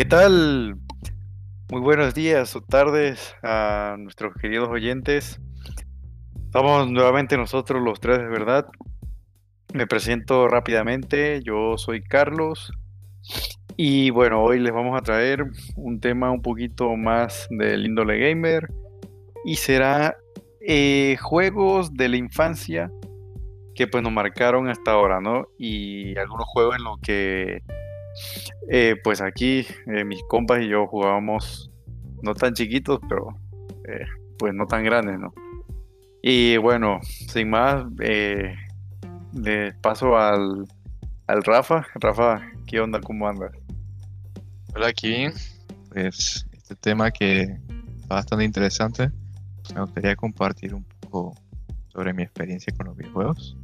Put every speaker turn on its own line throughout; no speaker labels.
¿Qué tal? Muy buenos días o tardes a nuestros queridos oyentes. Estamos nuevamente nosotros los tres verdad. Me presento rápidamente, yo soy Carlos y bueno, hoy les vamos a traer un tema un poquito más del índole gamer y será eh, juegos de la infancia que pues nos marcaron hasta ahora, ¿no? Y algunos juegos en los que eh, pues aquí eh, mis compas y yo jugábamos no tan chiquitos, pero pues no tan grandes, ¿no? Y bueno, sin más, le paso al, al Rafa. Rafa, ¿qué onda? ¿Cómo andas?
Hola, aquí. Pues este tema que está bastante interesante. Me gustaría compartir un poco sobre mi experiencia con los videojuegos.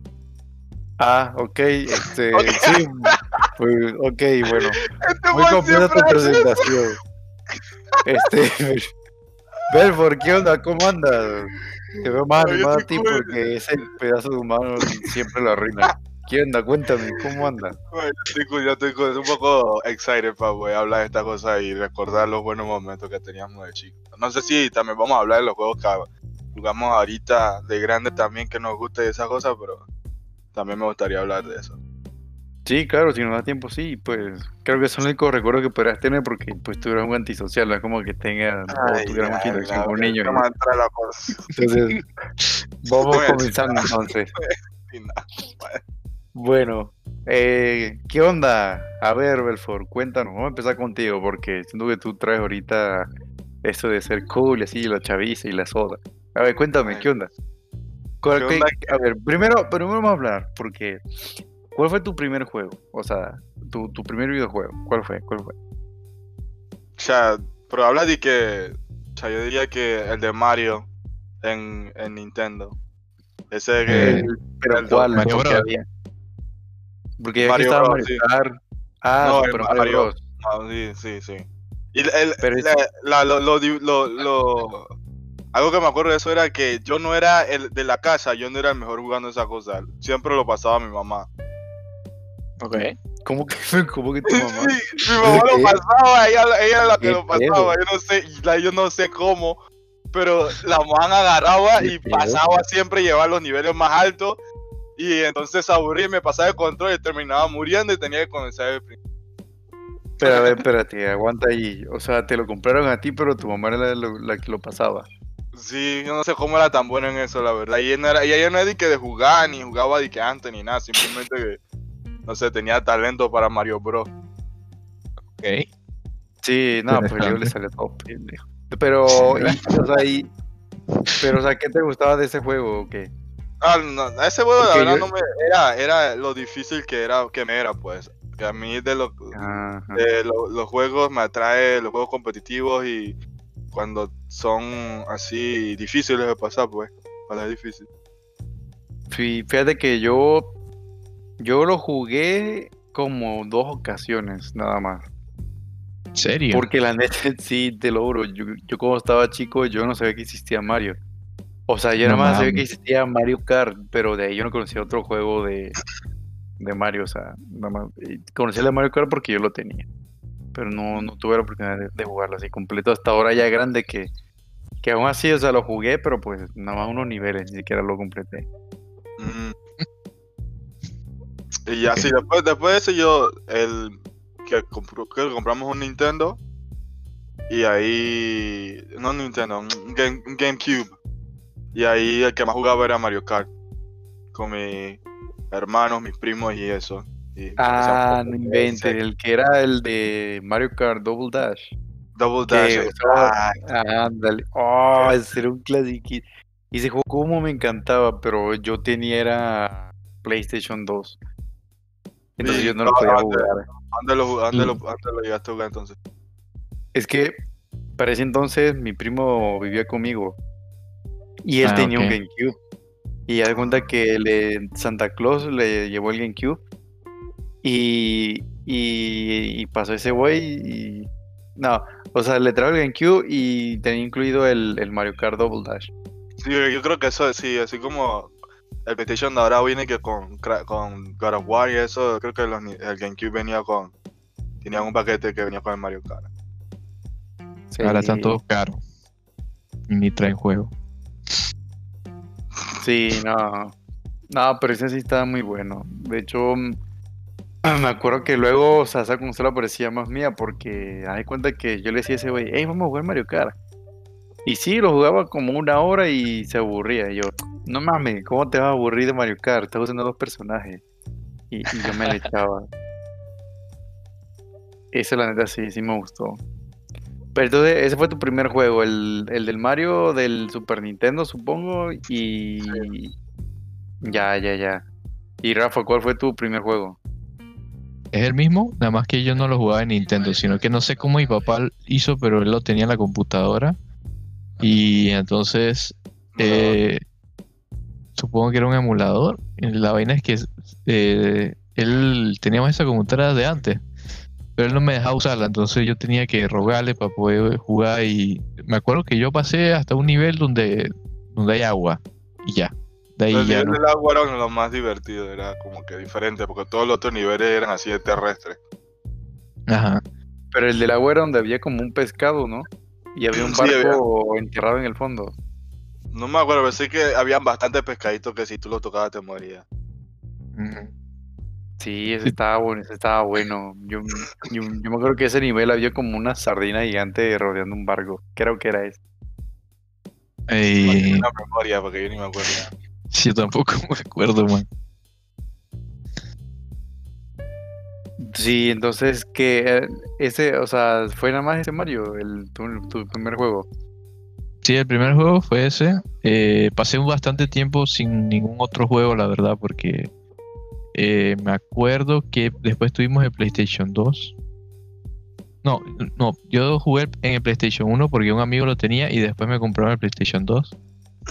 Ah, ok, este, sí, pues, ok, bueno, este muy completa tu presentación. Este, Belfort, ¿qué onda? ¿Cómo andas? Te veo más animado a ti porque ese pedazo de humano siempre lo arruina. ¿Qué onda? Cuéntame, ¿cómo anda?
Bueno, yo estoy, un poco excited para hablar de esta cosa y recordar los buenos momentos que teníamos de chicos. No sé si también vamos a hablar de los juegos que jugamos ahorita de grande también que nos guste esa cosa, pero también me gustaría hablar de eso.
Sí, claro, si nos da tiempo, sí, pues creo que son los únicos recuerdos que podrías tener porque pues tú eras un antisocial, no es como que tengas o tuvieras mucha interacción con niños. Entonces, vamos comenzando entonces. Bueno, eh, ¿qué onda? A ver, Belfort, cuéntanos, vamos a empezar contigo porque siento que tú traes ahorita esto de ser cool y así, la chaviza y la soda. A ver, cuéntame, ¿qué onda? A ver, primero, primero vamos a hablar porque ¿cuál fue tu primer juego? O sea, tu, tu primer videojuego, ¿cuál fue? ¿Cuál fue?
O sea, pero habla de que, o sea, yo diría que el de Mario en, en Nintendo. Ese que...
pero ¿cuál? Mario Bros. Había? Porque Mario estaba Bros, Mario. Ah, no, pero Mario, Mario Bros.
No, sí, sí, sí. Y el, la, lo, lo, lo, algo que me acuerdo de eso era que yo no era el de la casa, yo no era el mejor jugando esa cosa. Siempre lo pasaba mi mamá.
Ok. ¿Cómo que, cómo que tu mamá?
Sí, mi mamá lo pasaba, ella, ella era la que lo pasaba. Yo no sé, yo no sé cómo, pero la mamá agarraba y pasaba siempre, llevar los niveles más altos y entonces aburrí, me pasaba el control y terminaba muriendo y tenía que comenzar el principio.
Pero a ver, espérate, aguanta ahí. O sea, te lo compraron a ti, pero tu mamá era la, que lo pasaba.
Sí, yo no sé cómo era tan bueno en eso, la verdad. Y ella no era, y ella no era de que de jugar, ni jugaba de que antes, ni nada. Simplemente que, no sé, tenía talento para Mario Bros.
Ok. Sí, no, pues yo le salió todo Pero, o sea, y, pero, o sea, ¿qué te gustaba de ese juego o qué?
Ah, no, ese juego la verdad no me era, era lo difícil que era que me era pues. Que a mí de, lo, de los juegos me atrae los juegos competitivos y cuando son así difíciles de pasar pues, para es difícil.
Sí, fíjate que yo yo lo jugué como dos ocasiones nada más.
¿Serio?
Porque la neta sí te lo juro, yo, yo como estaba chico yo no sabía que existía Mario. O sea, yo nada más sabía que existía Mario Kart, pero de ahí yo no conocía otro juego de, de Mario. O sea, nada más. Conocía el de Mario Kart porque yo lo tenía. Pero no, no tuve la oportunidad de, jugarlo así completo. Hasta ahora ya grande que, que aún así, o sea, lo jugué, pero pues nada más unos niveles, ni siquiera lo completé.
Mm. Y así, después, después de eso yo, el que, que compramos un Nintendo. Y ahí, no Nintendo, un GameCube. Y ahí el que más jugaba era Mario Kart. Con mis hermanos, mis primos y eso.
Ah, no inventes. El que era el de Mario Kart Double Dash.
Double Dash.
ah, ándale. Oh, ese era un clásico. Y ese juego como me encantaba, pero yo tenía era PlayStation 2. Entonces yo no lo podía jugar.
¿Dónde lo, llegaste a jugar entonces?
Es que para ese entonces mi primo vivía conmigo y él ah, tenía un GameCube. Y ya de cuenta que le, Santa Claus le llevó el GameCube. Y, y, pasó ese güey y... No, o sea, le trajo el GameCube y tenía incluido el, el, Mario Kart Double Dash.
Sí, yo creo que eso, sí, así como el PlayStation de ahora viene que con, con God of War y eso, creo que el GameCube venía con tenían un paquete que venía con el Mario Kart.
Sí.
Ahora están todos caros. Y ni traen juego.
Sí, no. No, pero ese sí estaba muy bueno. De hecho, mm, me acuerdo que luego, o sea, esa consola parecía más mía porque, haz cuenta que yo le decía a ese güey, hey, vamos a jugar Mario Kart. Y sí, lo jugaba como una hora y se aburría. Y yo, no mames, ¿cómo te vas a aburrir de Mario Kart? Estás usando dos personajes. Y, y yo me le echaba. Ese, la neta, sí, sí me gustó. Pero entonces, ese fue tu primer juego, el, el del Mario del Super Nintendo, supongo. Y. Ya, ya, ya. Y Rafa, ¿cuál fue tu primer juego?
Es el mismo, nada más que yo no lo jugaba en Nintendo, sino que no sé cómo mi papá hizo, pero él lo tenía en la computadora. Y entonces, eh, supongo que era un emulador. La vaina es que eh, él teníamos esa computadora de antes, pero él no me dejaba usarla, entonces yo tenía que rogarle para poder jugar. Y me acuerdo que yo pasé hasta un nivel donde, donde hay agua, y ya. De ahí ya
niveles
no.
del agua eran lo más divertido, era como que diferente, porque todos los otros niveles eran así de terrestres.
Ajá.
Pero el del agua era donde había como un pescado, ¿no? Y había un
Sí, había.
barco enterrado en el fondo.
No me acuerdo, pero sí que habían bastantes pescaditos que si tú los tocabas te morías.
Sí, ese estaba bueno, ese estaba bueno. Yo, yo, yo me acuerdo que ese nivel había como una sardina gigante rodeando un barco. Creo que era ese.
Eh,
Una memoria, porque yo ni me acuerdo.
Sí, yo tampoco me acuerdo, man.
Sí, entonces que ese, o sea, fue nada más ese Mario, el, tu, tu primer juego.
Sí, el primer juego fue ese. Eh, pasé un bastante tiempo sin ningún otro juego, la verdad, porque eh, me acuerdo que después tuvimos el PlayStation 2. No, no, yo jugué en el PlayStation 1 porque un amigo lo tenía y después me compraron el PlayStation 2.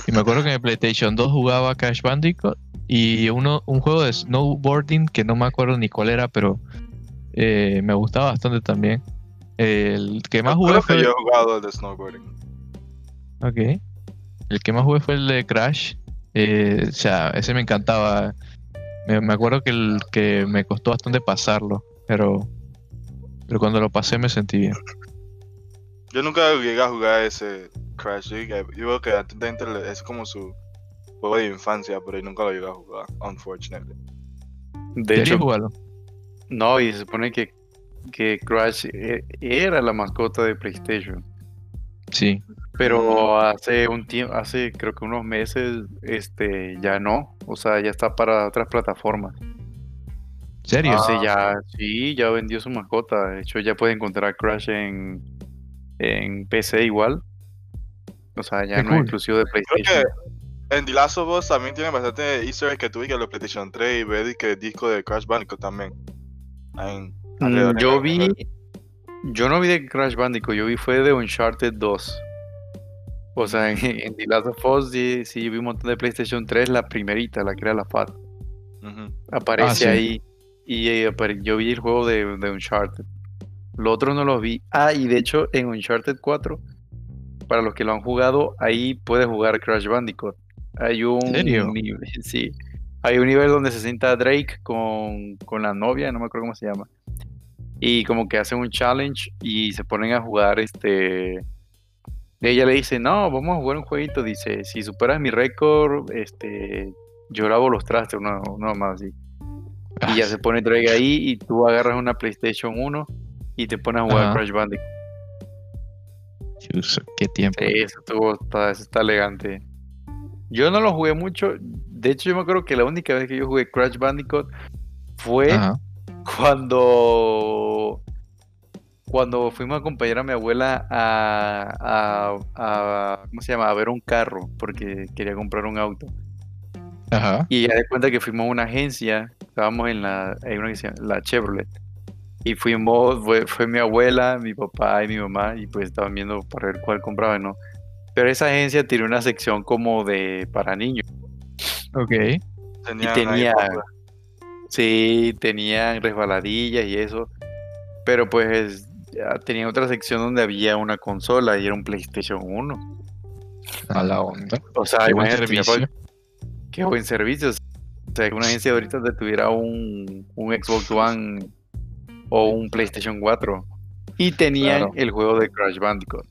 Y me acuerdo que en el PlayStation 2 jugaba Crash Bandicoot y uno, un juego de snowboarding que no me acuerdo ni cuál era, pero eh, me gustaba bastante también. El que más jugué fue...
que yo he jugado el de snowboarding.
Ok. El que más jugué fue el de Crash. Eh, o sea, ese me encantaba. Me, me acuerdo que el que me costó bastante pasarlo, pero, pero cuando lo pasé me sentí bien.
Yo nunca llegué a jugar ese Crash. Yo, llegué- yo creo que antes de Intel es como su juego de infancia, pero yo nunca lo llegué a jugar, unfortunately.
De
¿Querías
hecho,
jugarlo?
no, y se supone que, que Crash e- era la mascota de PlayStation.
Sí.
Pero hace un tiempo, hace creo que unos meses, este, ya no. O sea, ya está para otras plataformas.
¿Serio?
Ah.
Entonces ya, sí, ya vendió su mascota. De hecho, ya puedes encontrar Crash en, en PC igual. O sea, ya
Qué
no
cool.
es exclusivo de
Creo
PlayStation.
que en The Last of Us también tiene bastante easter eggs que tuve que los PlayStation 3 y ver que el disco de Crash Bandicoot también.
Mm, yo vi, yo no vi de Crash Bandicoot, yo vi fue de Uncharted 2. O sea, en, en The Last of Us sí, sí vi un montón de PlayStation 3, la primerita, la que era la FAT. Aparece
Ah, sí.
ahí y eh, yo vi el juego de, de Uncharted. Los otros no los vi. Ah, y de hecho en Uncharted 4, para los que lo han jugado, ahí puedes jugar Crash Bandicoot. Hay un nivel, sí. Hay un nivel donde se sienta Drake con, con la novia, no me acuerdo cómo se llama. Y como que hacen un challenge y se ponen a jugar este. Ella le dice, no, vamos a jugar un jueguito. Dice, si superas mi récord, este, yo lavo los trastes, no, no más así. Y ya se pone Drake ahí y tú agarras una PlayStation 1 y te pones a jugar
Ajá.
Crash Bandicoot.
Qué tiempo.
Sí, eso, estuvo- está, eso está elegante. Yo no lo jugué mucho. De hecho, yo me acuerdo que la única vez que yo jugué Crash Bandicoot fue
Ajá.
cuando cuando fuimos a acompañar a mi abuela a, a- a- ¿cómo se llama? a ver un carro porque quería comprar un auto
Ajá.
y ya de cuenta que fuimos a una agencia estábamos en la hay una que se llama la Chevrolet y fuimos fue, fue mi abuela mi papá y mi mamá y pues estaban viendo para ver cuál compraba no pero esa agencia tiene una sección como de para niños
Ok.
y tenía. Sí, tenían resbaladillas y eso. Pero pues ya tenían otra sección donde había una consola y era un PlayStation 1.
A la onda.
O sea,
Qué buen
ya
servicio.
qué buen servicio. O sea, que una agencia ahorita te tuviera un, un Xbox One o un PlayStation 4. Y tenían
Claro.
el juego de Crash Bandicoot.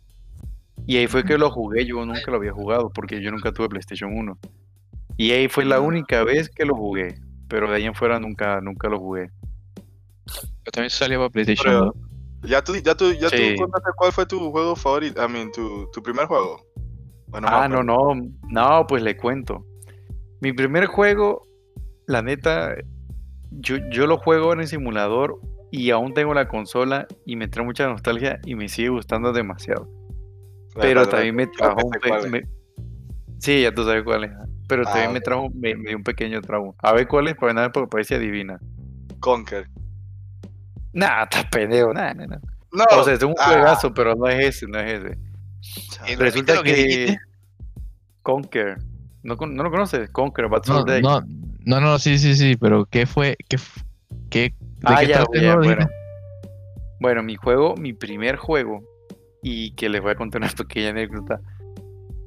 Y ahí fue que lo jugué, yo nunca lo había jugado porque yo nunca tuve PlayStation 1. Y ahí fue la única vez que lo jugué, pero de ahí en fuera nunca, nunca lo jugué.
Yo también salía para PlayStation
Pero-
2.
Ya tú, ya tú, ya
Sí.
tú contaste cuál fue tu juego favorito, I mean, tu, tu primer juego. Bueno,
ah, no, no, no, pues le cuento. Mi primer juego, la neta, yo, yo lo juego en el simulador y aún tengo la consola y me trae mucha nostalgia y me sigue gustando demasiado. Pero también me trajo un pe- me- Sí, ya tú sabes cuál es. Pero
Ah,
también me trajo me, me dio un pequeño trauma. A ver cuál es, para nada, porque parece adivina.
Conker.
Nah, estás pendejo, nah, nah, nah.
No,
O sea, es un
ah,
juegazo, pero no es ese, no es ese. Resulta
que
que? Conker, ¿no, no lo conoces? Conker, Bad
No, no, no, no, sí, sí, sí, pero ¿qué fue? ¿Qué, qué, ¿De
Ah,
qué
ya, ya, bueno. Bueno, mi juego, mi primer juego, y que les voy a contar una pequeña anécdota,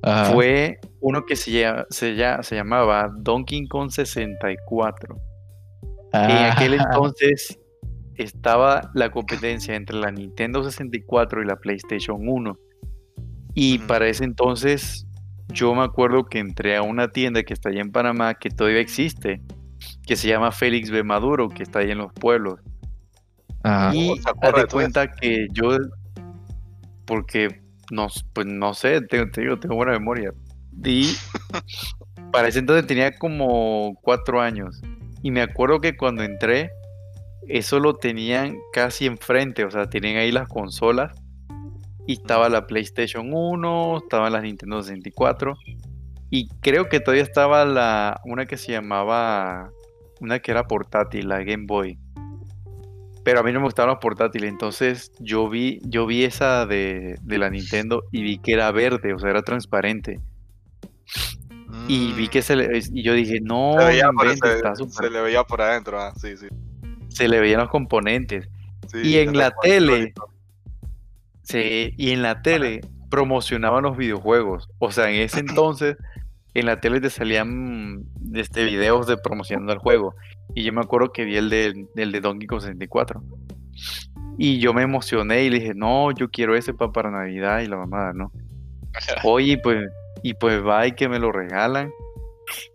Ajá.
fue uno que se, llama- se, se llamaba Donkey Kong 64. En
Ah,
aquel entonces estaba la competencia entre la Nintendo 64 y la PlayStation 1. Y para ese entonces yo me acuerdo que entré a una tienda que está allá en Panamá, que todavía existe, que se llama Félix B. Maduro, que está ahí en los pueblos.
ajá.
Y
Oh, ¿se
haz
acuerda
de cuenta que yo, porque no, pues no sé, tengo, te digo, tengo buena memoria. Y para ese entonces tenía como cuatro años. Y me acuerdo que cuando entré, eso lo tenían casi enfrente, o sea, tenían ahí las consolas. Y estaba la PlayStation 1, estaban las Nintendo 64. Y creo que todavía estaba la, una que se llamaba, una que era portátil, la Game Boy pero a mí no me gustaban los portátiles, entonces yo vi, yo vi esa de, de la Nintendo y vi que era verde, o sea, era transparente. Y vi que se le, y yo dije, no,
Mm. se, veía
no
por,
inventes,
se,
está
se
súper-
le veía por adentro, ah, sí, sí.
se le veían los componentes.
sí,
Y en la tele. Sí, y en la tele promocionaban los videojuegos. O sea, en ese entonces en la tele te salían este, videos de promocionando el juego. Y yo me acuerdo que vi el de, el de Donkey Kong 64. Y yo me emocioné y le dije, no, yo quiero ese pa- para Navidad y la mamada, ¿no? Oye, pues, y pues va y que me lo regalan.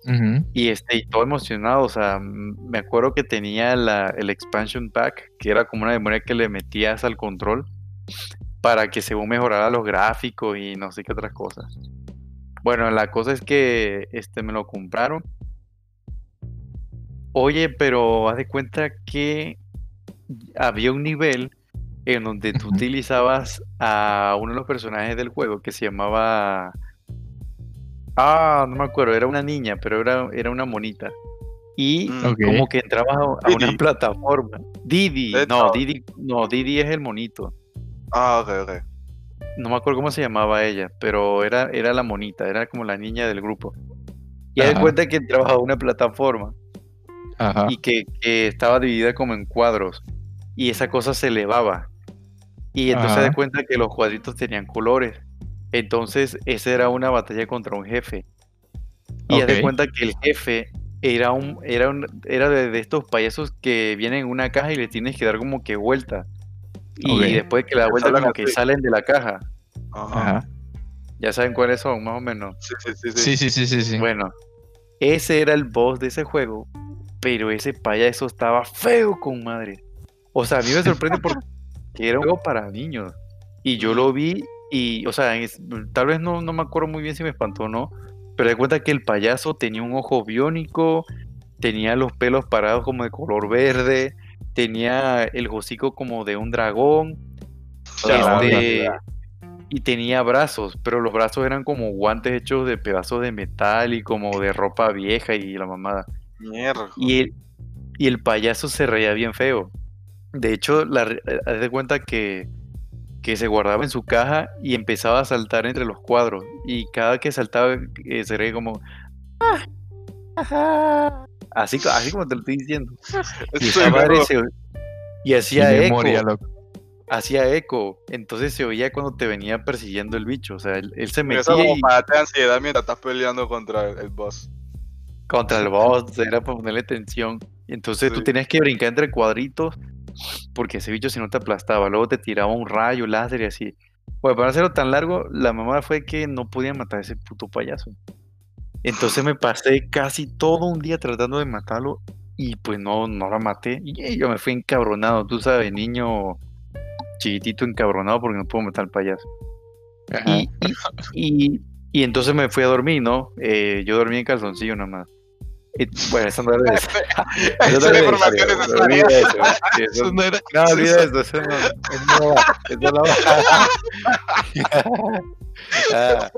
Ujú.
Y este, y todo emocionado, o sea, me acuerdo que tenía la, el expansion pack, que era como una memoria que le metías al control para que según mejorara los gráficos y no sé qué otras cosas. Bueno, la cosa es que este me lo compraron. Oye, pero haz de cuenta que había un nivel en donde tú utilizabas a uno de los personajes del juego que se llamaba Ah, no me acuerdo, era una niña, pero era, era una monita. Y
Mm,
como que entrabas a, a una plataforma. Didi, no, Didi, no, Didi es el monito.
Ah, ok, ok.
No me acuerdo cómo se llamaba ella, pero era, era la monita, era como la niña del grupo. Y haz de cuenta que entrabas a una plataforma
Ajá.
y que, que estaba dividida como en cuadros. Y esa cosa se elevaba. Y entonces de
Ajá.
cuenta que los cuadritos tenían colores. Entonces, esa era una batalla contra un jefe. Y haz de
Ok.
cuenta que el jefe era un, era un, era de, de estos payasos que vienen en una caja y le tienes que dar como que vuelta. Y después que la vuelta
Salen
como que
así.
salen de la caja.
Ajá.
Ajá.
Ya saben cuáles son, más o menos.
Sí, sí, sí, sí.
Sí, sí, sí, sí, sí.
Bueno, ese era el boss de ese juego, pero ese payaso estaba feo con madre. O sea, a mí me sorprende porque era un juego para niños. Y yo lo vi y, o sea, es- tal vez no, no me acuerdo muy bien si me espantó o no, pero de cuenta que el payaso tenía un ojo biónico, tenía los pelos parados como de color verde, tenía el hocico como de un dragón, este, y tenía brazos, pero los brazos eran como guantes hechos de pedazos de metal y como de ropa vieja y la mamada.
Mierda.
Y el, y el payaso se reía bien feo. De hecho, la, eh, haz de cuenta que, que se guardaba en su caja y empezaba a saltar entre los cuadros. Y cada que saltaba eh, se reía como... "Ah, ajá". Así, así como te lo estoy diciendo. Y se- hacía eco
loco.
hacía eco, entonces se oía cuando te venía persiguiendo el bicho, o sea, él, él se
Eso
metía
como
y
para darte ansiedad mientras estás peleando contra el, el boss.
Contra el boss, era para ponerle tensión, y entonces tú tenías que brincar entre cuadritos porque ese bicho si no te aplastaba, luego te tiraba un rayo, láser y así. Bueno, para hacerlo tan largo, la mamá fue que no podía matar a ese puto payaso. Entonces me pasé casi todo un día tratando de matarlo y pues no, no la maté. Y yo me fui encabronado, tú sabes, niño chiquitito encabronado porque no puedo matar al payaso. Y, y, y, entonces me fui a dormir, ¿no? Eh, yo dormí en calzoncillo nomás. Y, bueno, eso no era eso.
Eso no era información necesaria.
Olvida eso.
No era.
no, olvida eso. Eso no, eso no va. Eso no va. Ah,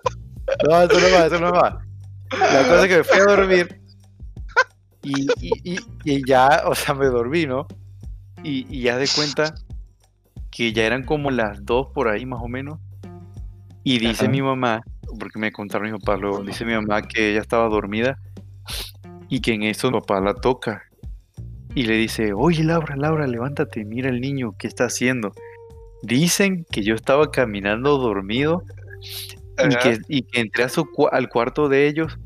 no, eso no va, eso no va. La cosa es que me fui a dormir y, y, y, y ya, o sea, me dormí, ¿no? Y, y ya de cuenta que ya eran como las dos por ahí más o menos. Y dice
Ajá.
mi mamá, porque me contaron mis papás luego, dice mi mamá que ella estaba dormida y que en eso papá la toca. Y le dice, oye Laura, Laura, levántate, mira el niño, ¿qué está haciendo? Dicen que yo estaba caminando dormido y que, y que entré a su al cuarto de ellos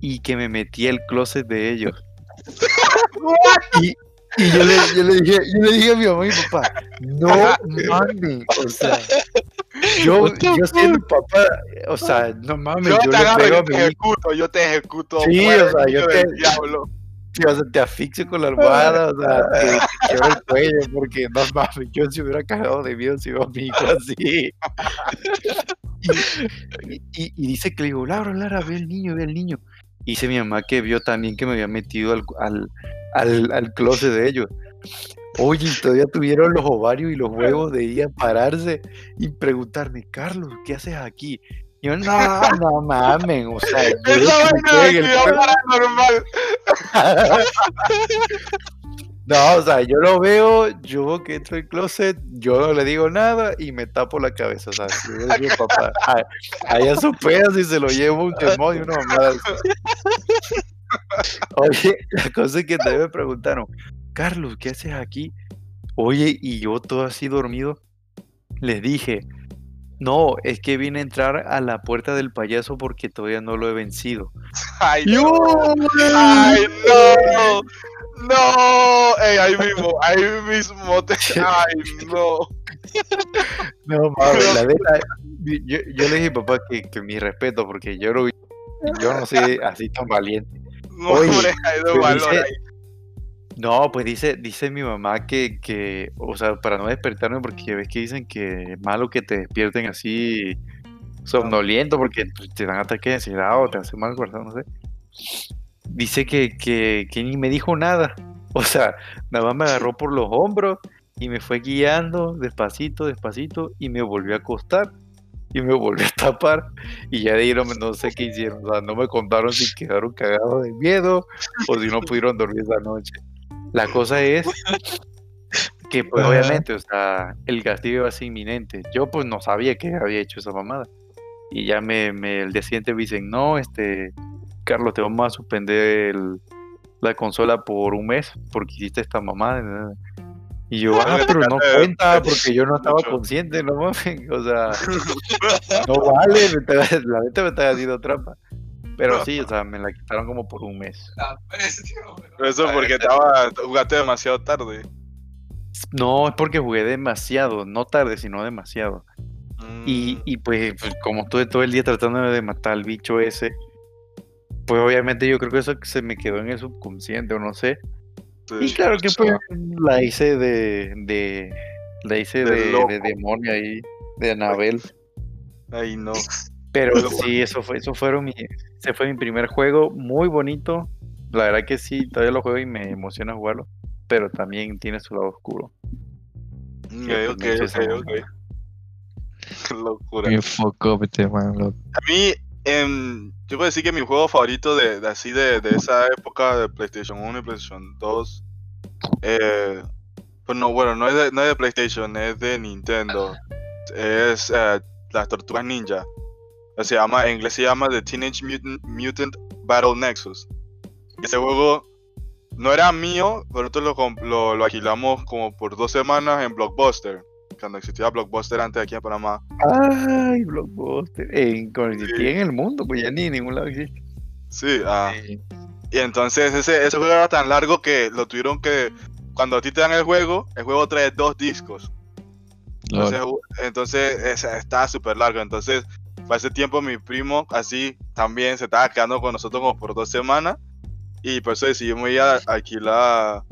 y que me metí al closet de ellos. y, y yo, le, yo, le dije, yo le dije a mi mamá y mi papá, no mames, o sea, yo, yo siendo papá, o sea, no mames,
Yo
yo,
te agarro y te ejecuto, yo te ejecuto.
Sí, o sea, yo te-
diablo.
sí, o sea, te asfixio con la almohada, o sea, te, te quiebro el cuello, porque no mames, yo se hubiera cagado de miedo si veo a mi hijo así. Y, y- y dice que le digo, Laura, Laura, ve el niño, ve el niño. Y dice mi mamá que vio también que me había metido al, al, al, al closet de ellos. Oye, todavía tuvieron los ovarios y los huevos de ir a pararse y preguntarme, Carlos, ¿qué haces aquí? Y yo, no, no mames, o sea, yo
Esa vaina de actividad paranormal.
No, o sea, yo lo veo, yo que entro al closet, yo no le digo nada y me tapo la cabeza, o sea, yo digo, papá, "Ay, allá su pedazo y se lo llevo un demonio, una mamada así". Oye, la cosa es que también me preguntaron, Carlos, ¿qué haces aquí? Oye, y yo todo así dormido, les dije, no, es que vine a entrar a la puerta del payaso porque todavía no lo he vencido.
Ay, no. Ay, no. No. Ey, ahí mismo, ahí mismo. Te... Ay, no.
No, la yo, yo le dije papá que, que mi respeto, porque yo no, yo no soy así tan valiente.
No,
Oye,
hombre, hay de
pero
valor
dice-
ahí.
No, pues dice, dice mi mamá que, que, o sea, para no despertarme, porque ya ves que dicen que es malo que te despierten así somnoliento, porque te dan ataque de ansiedad o te hace mal corazón, no sé. Dice que, que, que ni me dijo nada. O sea, nada más me agarró por los hombros y me fue guiando despacito, despacito y me volvió a acostar y me volvió a tapar y ya ahí no, sé qué hicieron. O sea, no me contaron si quedaron cagados de miedo o si no pudieron dormir esa noche. La cosa es que pues
Ajá.
obviamente, o sea, el castigo iba a ser inminente. Yo pues no sabía que había hecho esa mamada. Y ya me, me el día siguiente me dicen, no, este, Carlos, te vamos a suspender el- la consola por un mes porque hiciste esta mamada. Y yo, ah, pero no cuenta porque yo no estaba
Mucho.
consciente, no mames. O sea, no vale, me está- la neta me está haciendo trampa. Pero sí, o sea, me la quitaron como por un mes.
Pero Eso porque estaba, jugaste demasiado tarde.
No, es porque jugué demasiado, no tarde, sino demasiado. Y,
Mm,
y pues, pues, como estuve todo el día tratando de matar al bicho ese, pues obviamente yo creo que eso se me quedó en el subconsciente o no sé. Y claro que pues la hice de, de la hice
De
de, demonio ahí, de Anabel.
Ay, no.
Pero sí, eso fue, eso fueron mi, ese fue mi primer juego, muy bonito. La verdad que sí, todavía lo juego y me emociona jugarlo, pero también tiene su lado oscuro.
Ok,
pues,
ok,
me hizo
ok,
esa
ok. Qué locura.
Man, loco.
A mí, em, yo puedo decir que mi juego favorito de, así de, de esa época de PlayStation 1 y PlayStation 2, eh, pues no, bueno, no es, de, no es de PlayStation, es de Nintendo. Es eh, las Tortugas Ninja. Se llama, en inglés se llama The Teenage Mutant, Battle Nexus. Ese juego no era mío, pero nosotros lo, lo, lo alquilamos como por dos semanas en Blockbuster. Cuando existía Blockbuster antes aquí en Panamá.
Ay, Blockbuster. En, con existía en el mundo, pues ya ni en ningún lado existe.
Sí, ah. Y entonces ese, ese juego era tan largo que lo tuvieron que cuando a ti te dan el juego, el juego trae dos discos. Entonces, entonces es- está súper largo. Entonces, para ese tiempo mi primo así también se estaba quedando con nosotros como por dos semanas. Y por eso decidimos ir a alquilar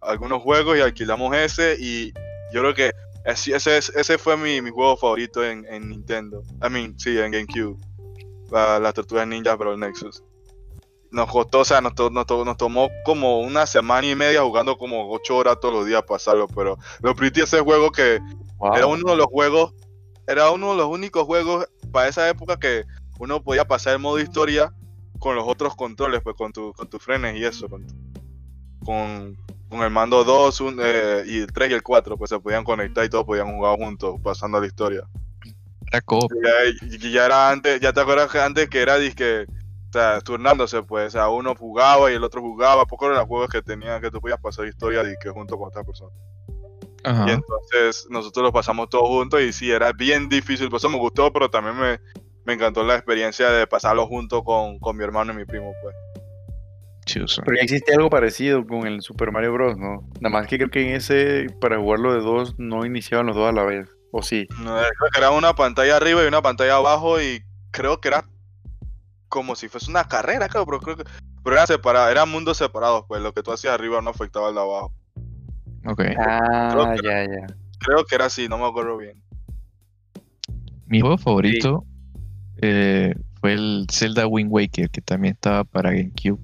algunos juegos y alquilamos ese. Y yo creo que ese, ese, es- ese fue mi, mi juego favorito en, en Nintendo. I mean, sí, en GameCube. La, la Tortuga Ninja, pero el Nexus. Nos costó, o sea, nos, to- nos, to- nos tomó como una semana y media jugando como ocho horas todos los días pasarlo. Pero lo pretty ese juego que
Wow.
era uno de los juegos, era uno de los únicos juegos para esa época que uno podía pasar el modo historia con los otros controles, pues con, tu, con tus frenes y eso, con, con, con el mando 2 un, eh, y el 3 y el 4, pues se podían conectar y todos podían jugar juntos, pasando la historia.
Era.
Ya, era antes, ya te acuerdas que antes que era disque, o sea, turnándose, pues, o sea, uno jugaba y el otro jugaba, pocos eran los juegos que tenían que tú podías pasar historia disque junto con otra persona. Y entonces nosotros lo pasamos todos juntos y sí, era bien difícil, por eso me gustó, pero también me, me encantó la experiencia de pasarlo junto con, con mi hermano y mi primo, pues.
Pero ya existe algo parecido con el Super Mario Bros, ¿no? Nada más que creo que en ese, para jugarlo de dos, no iniciaban los dos a la vez. ¿O sí?
No, creo que era una pantalla arriba y una pantalla abajo y creo que era como si fuese una carrera, creo, pero creo que... Pero era separada, eran mundos separados, pues lo que tú hacías arriba no afectaba al de abajo.
Ok.
Ah, ya, ya.
Creo que era así, no me acuerdo bien.
Mi juego favorito eh, fue el Zelda Wind Waker, que también estaba para GameCube.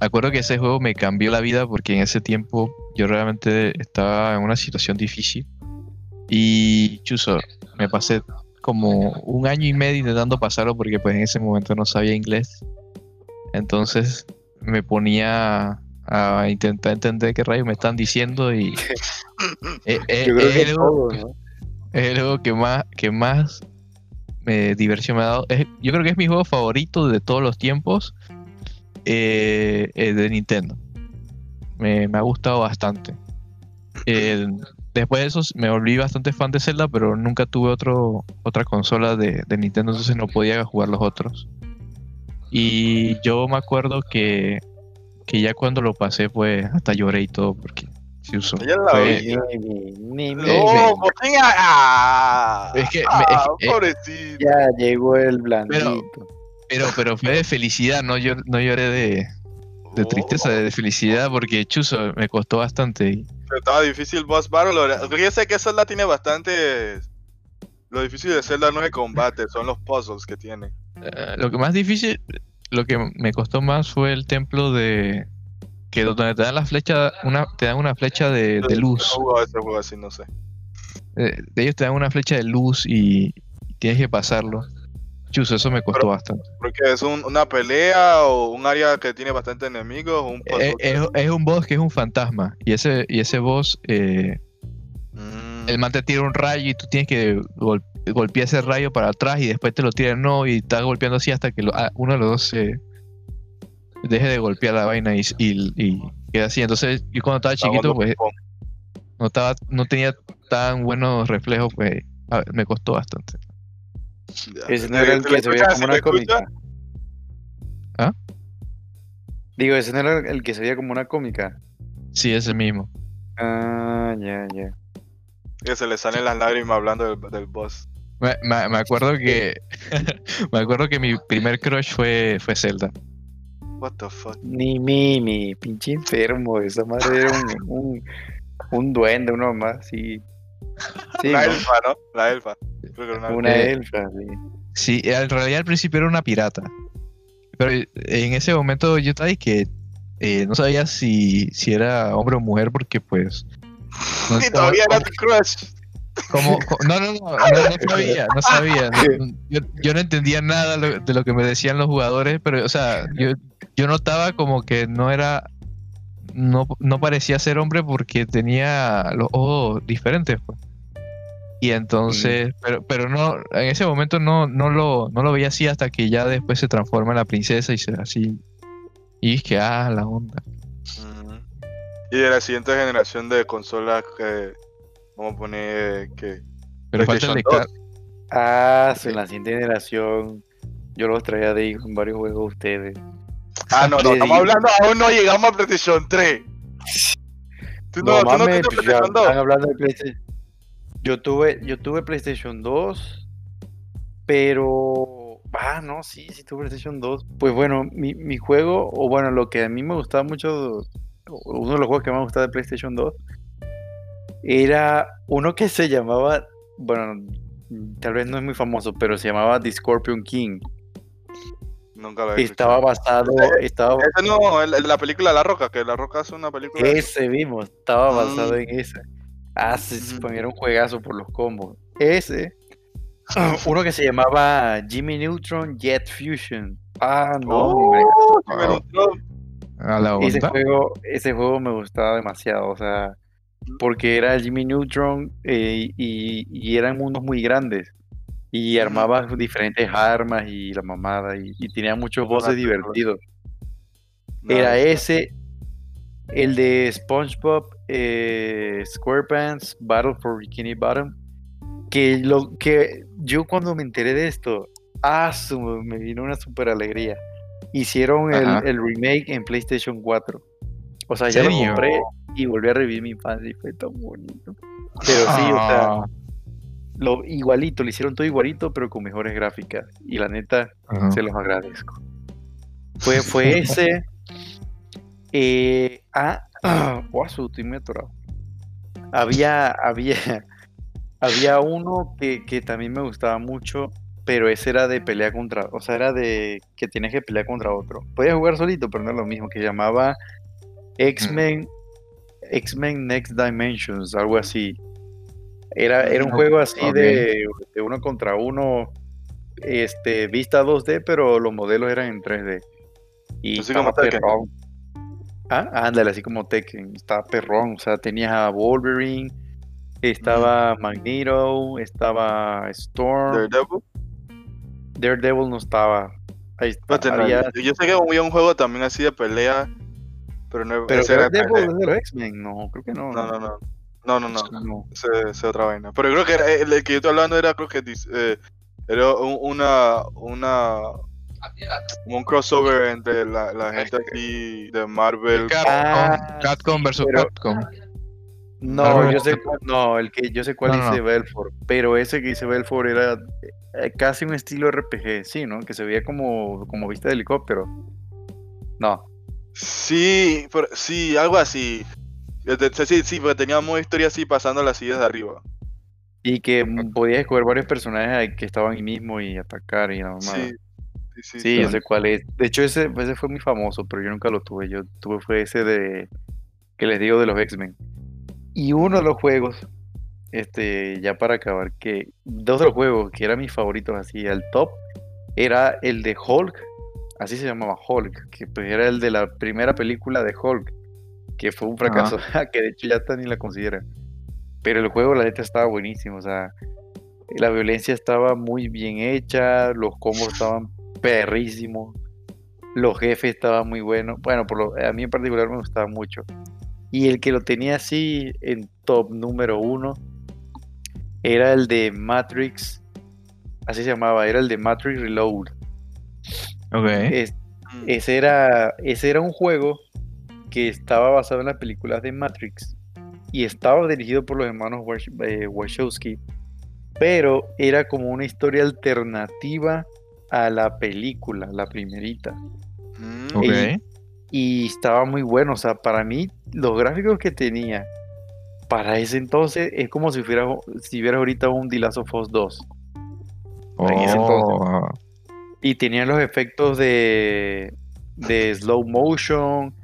Me acuerdo que ese juego me cambió la vida porque en ese tiempo yo realmente estaba en una situación difícil. Y chuzo, me pasé como un año y medio intentando pasarlo porque pues en ese momento no sabía inglés. Entonces me ponía a intentar entender qué rayos me están diciendo y... eh, eh, es el juego-
todos, ¿no?
es el juego que más, que más me diversión me ha dado. Es- yo creo que es mi juego favorito de todos los tiempos eh, eh, de Nintendo. Me, me ha gustado bastante. Eh, después de eso me volví bastante fan de Zelda, pero nunca tuve otro, otra consola de, de Nintendo, entonces no podía jugar los otros. Y yo me acuerdo que, que ya cuando lo pasé, pues hasta lloré y todo, porque se usó.
Ella la
Fue-
vi.
Ni, ni, ni,
No,
ni-
eh,
por fin, ah,
Es que me-
ah,
es que-
pobrecito.
Ya llegó el blandito.
Pero, pero fue de felicidad, no, llor- no lloré de, de tristeza, de felicidad, porque chuzo, me costó bastante.
Pero estaba difícil boss battle. yo sé que Zelda tiene bastante. Lo difícil de Zelda no es el combate, son los puzzles que tiene.
eh, lo que más difícil, lo que me costó más fue el templo de que donde te dan la flecha, una, te dan una flecha de, de luz.
No jugado ese juego así, no sé.
Eh, de ellos te dan una flecha de luz y tienes que pasarlo. Chuzo, eso me costó
Pero-
bastante.
Porque es un- una pelea o un área que tiene bastante enemigos un.
Eh, Es, es un boss que es un fantasma. Y ese, y ese boss, eh,
Mm,
el man te tira un rayo y tú tienes que gol- golpear ese rayo para atrás y después te lo tira nuevo y estás golpeando así hasta que lo- ah, uno de los dos se deje de golpear la vaina y, y, y queda así. Entonces yo cuando estaba chiquito pues no, estaba, no tenía tan buenos reflejos, pues a ver, me costó bastante.
Ese no era el
¿Se
que se veía como
¿Se
una cómica.
¿Ah?
Digo, ese no era el que se veía como una cómica.
Sí, ese mismo.
Ah, ya, ya.
Que se le salen las lágrimas hablando del, del boss.
Me, me- me acuerdo que me acuerdo que mi primer crush fue, fue Zelda.
What the fuck.
Ni Mimi, pinche enfermo. Esa madre era un, un, un duende, uno más, sí. Sí,
la
¿no?
elfa, ¿no? La elfa. Creo que era una elfa.
Una
Eh,
elfa, sí.
Sí, en realidad al principio era una pirata. Pero en ese momento yo estaba que eh, no sabía si, si era hombre o mujer porque pues... no-
Y todavía era tu crush.
como, co- no, no, no, no, no sabía, no sabía. no- yo, yo no entendía nada lo- de lo que me decían los jugadores, pero o sea, yo, yo notaba como que no era... No, no parecía ser hombre porque tenía los ojos diferentes, pues. Y entonces, pero, pero no, en ese momento no, no, lo, no lo veía así hasta que ya después se transforma en la princesa y se así. Y es que, ah, la onda.
Y de la siguiente generación de consolas que vamos a poner que
Pero falta el de
Ah, sí, en la siguiente generación. Yo los traía de hijo en varios juegos ustedes.
Ah, no, no, estamos hablando, aún no llegamos a PlayStation 3. Tú no, tú no
mames,
tuviste
pues ya
PlayStation 2.
están hablando de PlayStation. Yo tuve, yo tuve PlayStation 2, pero. Ah, no, sí, sí tuve PlayStation 2. Pues bueno, mi, mi juego, o bueno, lo que a mí me gustaba mucho, uno de los juegos que más me gustaba de PlayStation 2, era uno que se llamaba, bueno, tal vez no es muy famoso, pero se llamaba The Scorpion King.
Nunca lo he
Estaba basado, estaba
Ese no, el- el- la película La Roca, que La Roca hace una película.
Ese mismo, estaba basado
Mm.
en ese. Ah, sí, era un juegazo por los combos. Ese. Uno que se llamaba Jimmy Neutron Jet Fusion. Ah, no.
Oh.
A la
Ese juego, ese juego me gustaba demasiado, o sea, porque era Jimmy Neutron eh, y, y eran mundos muy grandes. Y armabas diferentes armas y la mamada, y, y tenía muchos voces divertidos. Era ese, el de SpongeBob, eh, SquarePants, Battle for Bikini Bottom. Que lo que yo cuando me enteré de esto, ah, su- me vino una super alegría. Hicieron el, remake en PlayStation 4. O sea, ya lo compré y volví a revivir mi infancia y fue tan bonito. Pero sí, o sea,
Ah,
lo igualito, le hicieron todo igualito, pero con mejores gráficas. Y la neta,
ajá.
se los agradezco. Fue, fue ese. Eh, ah, atorado. Había, había, había uno que, que también me gustaba mucho, pero ese era de pelea contra, o sea, era de que tienes que pelear contra otro. Podías jugar solito, pero no es lo mismo, que llamaba X-Men, X-Men Next Dimensions, algo así. Era, era un
Mm,
juego así de, de uno contra uno, este, vista 2D, pero los modelos eran en 3D. Y
Así como
estaba
Tekken.
perrón. Ah, ándale, así como Tekken, estaba perrón, o sea, tenías a Wolverine, estaba Magneto, estaba Storm,
Daredevil.
Daredevil no estaba. Ahí está,
no,
había-
yo, yo sé que había un juego también así de pelea, pero no
pero
era
Daredevil
pelea.
es de los X-Men, no, creo que no.
No, no, no. No, no, no.
no.
Ese es otra vaina. Pero creo que era- el, que yo estoy hablando era, creo que eh, era un- una, una, como un crossover entre la, la gente aquí de Marvel.
Capcom,
Ah,
Capcom versus
pero-
Capcom.
No,
Marvel
yo sé cuál, no, el que yo sé cuál
No,
dice
no.
Belfort, pero ese que dice Belfort era eh, casi un estilo RPG, sí, ¿no? Que se veía como, como vista de helicóptero. No,
Sí, pero, sí, algo así. Sí, sí, porque teníamos historia así pasando las sillas de arriba.
y que podías escoger varios personajes que estaban ahí mismo y atacar y mamada.
Sí, sí, sí.
Yo sé cuál es. De hecho, ese, ese fue muy famoso, pero yo nunca lo tuve. Yo tuve fue ese de que les digo de los X-Men. Y uno de los juegos, este, ya para acabar, que dos de los juegos que eran mis favoritos así, al top, era el de Hulk, así se llamaba Hulk, que pues era el de la primera película de Hulk, que fue un fracaso, que de hecho ya hasta ni la consideran. Pero el juego, la neta, estaba buenísimo, o sea, la violencia estaba muy bien hecha, los combos estaban perrísimos, los jefes estaban muy buenos. Bueno, por lo, a mí en particular me gustaba mucho. Y el que lo tenía así en top número uno era el de Matrix, así se llamaba, era el de Matrix Reload.
Ok.
Es-
Mm.
ese, era, ese era un juego que estaba basado en las películas de Matrix y estaba dirigido por los hermanos Wash- eh, Wachowski, pero era como una historia alternativa a la película, la primerita.
Mm.
Y estaba muy bueno, o sea, para mí los gráficos que tenía para ese entonces es como si fuera si hubiera ahorita un of Us 2. en ese
Oh,
Y tenían los efectos de, de slow motion,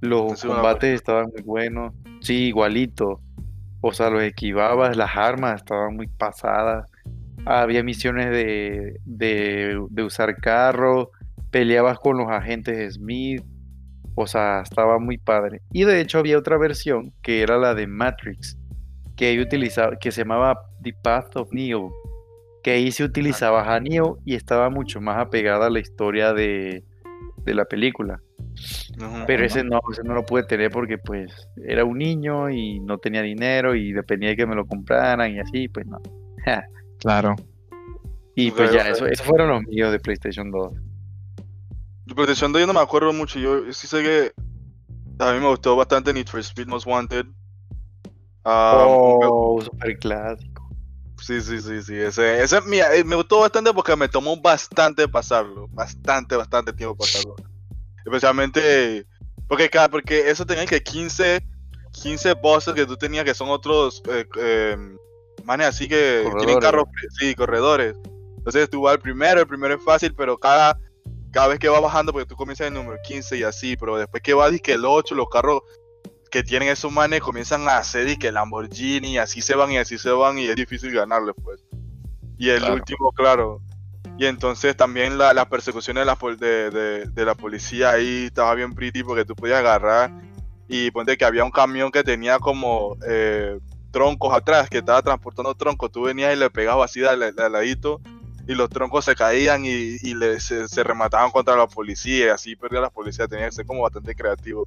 los
Es
combates estaban muy buenos, sí, igualito. O sea, los esquivabas, las armas estaban muy pasadas. Había misiones de, de, de usar carros, peleabas con los agentes Smith. O sea, estaba muy padre. Y de hecho había otra versión que era la de Matrix, que utilizaba, que se llamaba The Path of Neo, que ahí se utilizaba a Neo y estaba mucho más apegada a la historia de, de la película. Pero ese no, ese no lo pude tener porque pues era un niño y no tenía dinero y dependía de que me lo compraran y así, pues no.
claro.
Y
Ok,
pues ya, eso, esos fueron los míos de PlayStation 2.
De PlayStation 2 yo no me acuerdo mucho. Yo sí sé que a mí me gustó bastante Need for Speed Most Wanted. Ah,
oh, super clásico.
Sí, sí, sí, sí. Ese, ese mira, eh, me gustó bastante porque me tomó bastante pasarlo. Bastante, bastante tiempo pasarlo. Especialmente porque, porque eso tenía que 15, 15 bosses que tú tenías que son otros eh, eh, manes así que tienen carros, sí, corredores. Entonces tú vas al primero, el primero es fácil, pero cada, cada vez que va bajando, porque tú comienzas en el número 15 y así, pero después que va que el 8, los carros que tienen esos manes comienzan a hacer y que Lamborghini, y así se van y así se van y es difícil ganarles pues. Y el
Claro.
último, claro. Y entonces también la- las persecuciones de la, de- de la policía ahí estaba bien pretty porque tú podías agarrar y ponte que había un camión que tenía como eh, troncos atrás, que estaba transportando troncos. Tú venías y le pegabas así al, al ladito y los troncos se caían y, y le- se, se remataban contra la policía y así perdía la policía. Tenía que ser como bastante creativo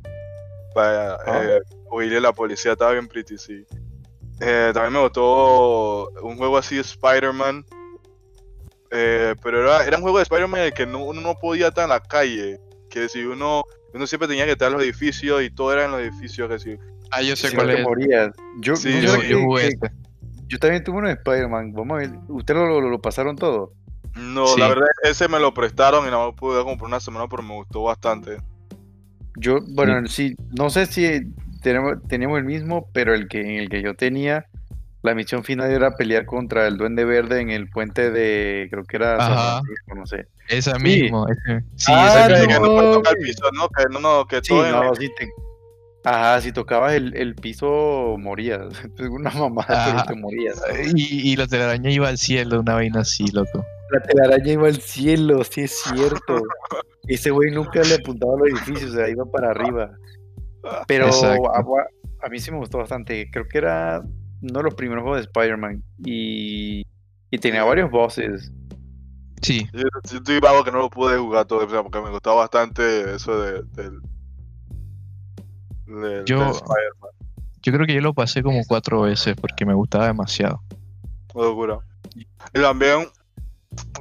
para
Ah.
eh, huirle a la policía. Estaba bien pretty, sí. Eh, también me gustó un juego así de Spider-Man. eh, pero era, era un juego de Spider-Man en el que no- uno no podía estar en la calle. Que si uno, uno siempre tenía que estar en los edificios y todo era en los edificios. Que si,
Ah, yo sé
Si
cuál
no te
es.
morías. Yo,
Sí,
Yo,
sí,
yo este.
yo también tuve uno de Spider-Man. Vamos a ver. ¿Ustedes lo, lo- lo pasaron todo?
no,
Sí.
la verdad, ese me lo prestaron y no lo pude como por una semana, pero me gustó bastante.
Yo, bueno, sí, no sé si tenemos, teníamos el mismo, pero el que, en el que yo tenía, la misión final era pelear contra el Duende Verde en el puente de, creo que era San
Ajá.
Francisco, no sé.
Esa
Sí.
mismo. ese- Sí,
Ah,
esa
Que,
no.
que no
mismo.
el ¿no? Que no, no, que
Sí,
todo
no, sí te... Ajá, si tocabas el, el piso, morías. Una mamada, pero
Ajá.
te morías.
Y, y la telaraña iba al cielo, una vaina así, loco.
La telaraña iba al cielo, sí es cierto. Ese güey nunca le apuntaba a los edificios, o sea, iba para arriba. Pero a, a mí sí me gustó bastante. Creo que era uno de los primeros juegos de Spider-Man. Y, y tenía varios bosses.
Sí,
Yo, yo estoy vago que no lo pude jugar todo, porque me gustaba bastante eso de, del, del,
Yo-
del
yo creo que yo lo pasé como cuatro veces porque me gustaba demasiado.
Locura. Y también,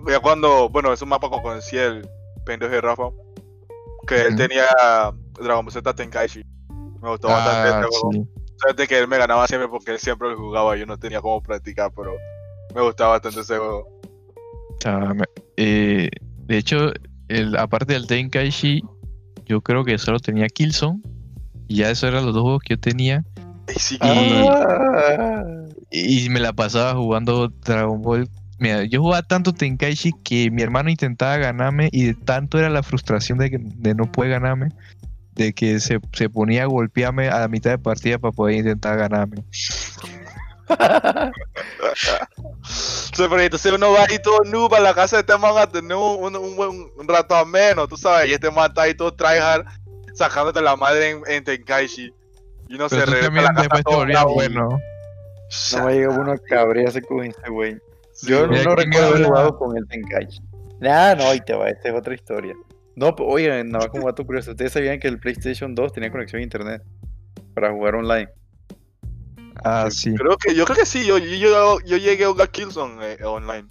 ya cuando, bueno, es un mapa que conocí el pendejo de Rafa, que él tenía Dragon Ball Z Tenkaichi. Me gustó bastante
Ah,
este juego.
sí.
Que él me ganaba siempre porque él siempre lo jugaba, yo no tenía cómo practicar, pero me gustaba bastante ese juego.
Ah, eh, de hecho, el, aparte del Tenkaichi, yo creo que solo tenía Killzone. Y ya esos eran los dos juegos que yo tenía.
Y sí,
Y-
Ah.
Y me la pasaba jugando Dragon Ball. Mira, yo jugaba tanto Tenkaichi que mi hermano intentaba ganarme y de tanto era la frustración de, que, de no poder ganarme, de que se, se ponía a golpearme a la mitad de partida para poder intentar ganarme.
Sí, pero entonces uno va ahí todo noob a la casa de este man a tener un, un, un un rato ameno, tú sabes, y este man está ahí todo tryhard sacándote la madre en, en Tenkaichi. Y uno
Pero
se
tú
regresa a
también
la casa
después te
todo
volvías bueno.
No me llega uno a cabrearse con este güey.
Sí,
Yo no
¿quién
recuerdo haber jugado con el Tenkaichi. Nah, no, ahí te va, esta es otra historia. No, pues, oigan, nada más como dato curioso. ¿Ustedes sabían que el PlayStation 2 tenía conexión a internet para jugar online?
Ah, sí.
Creo que, yo creo que sí, yo, yo, yo, yo llegué a jugar Killzone eh, online.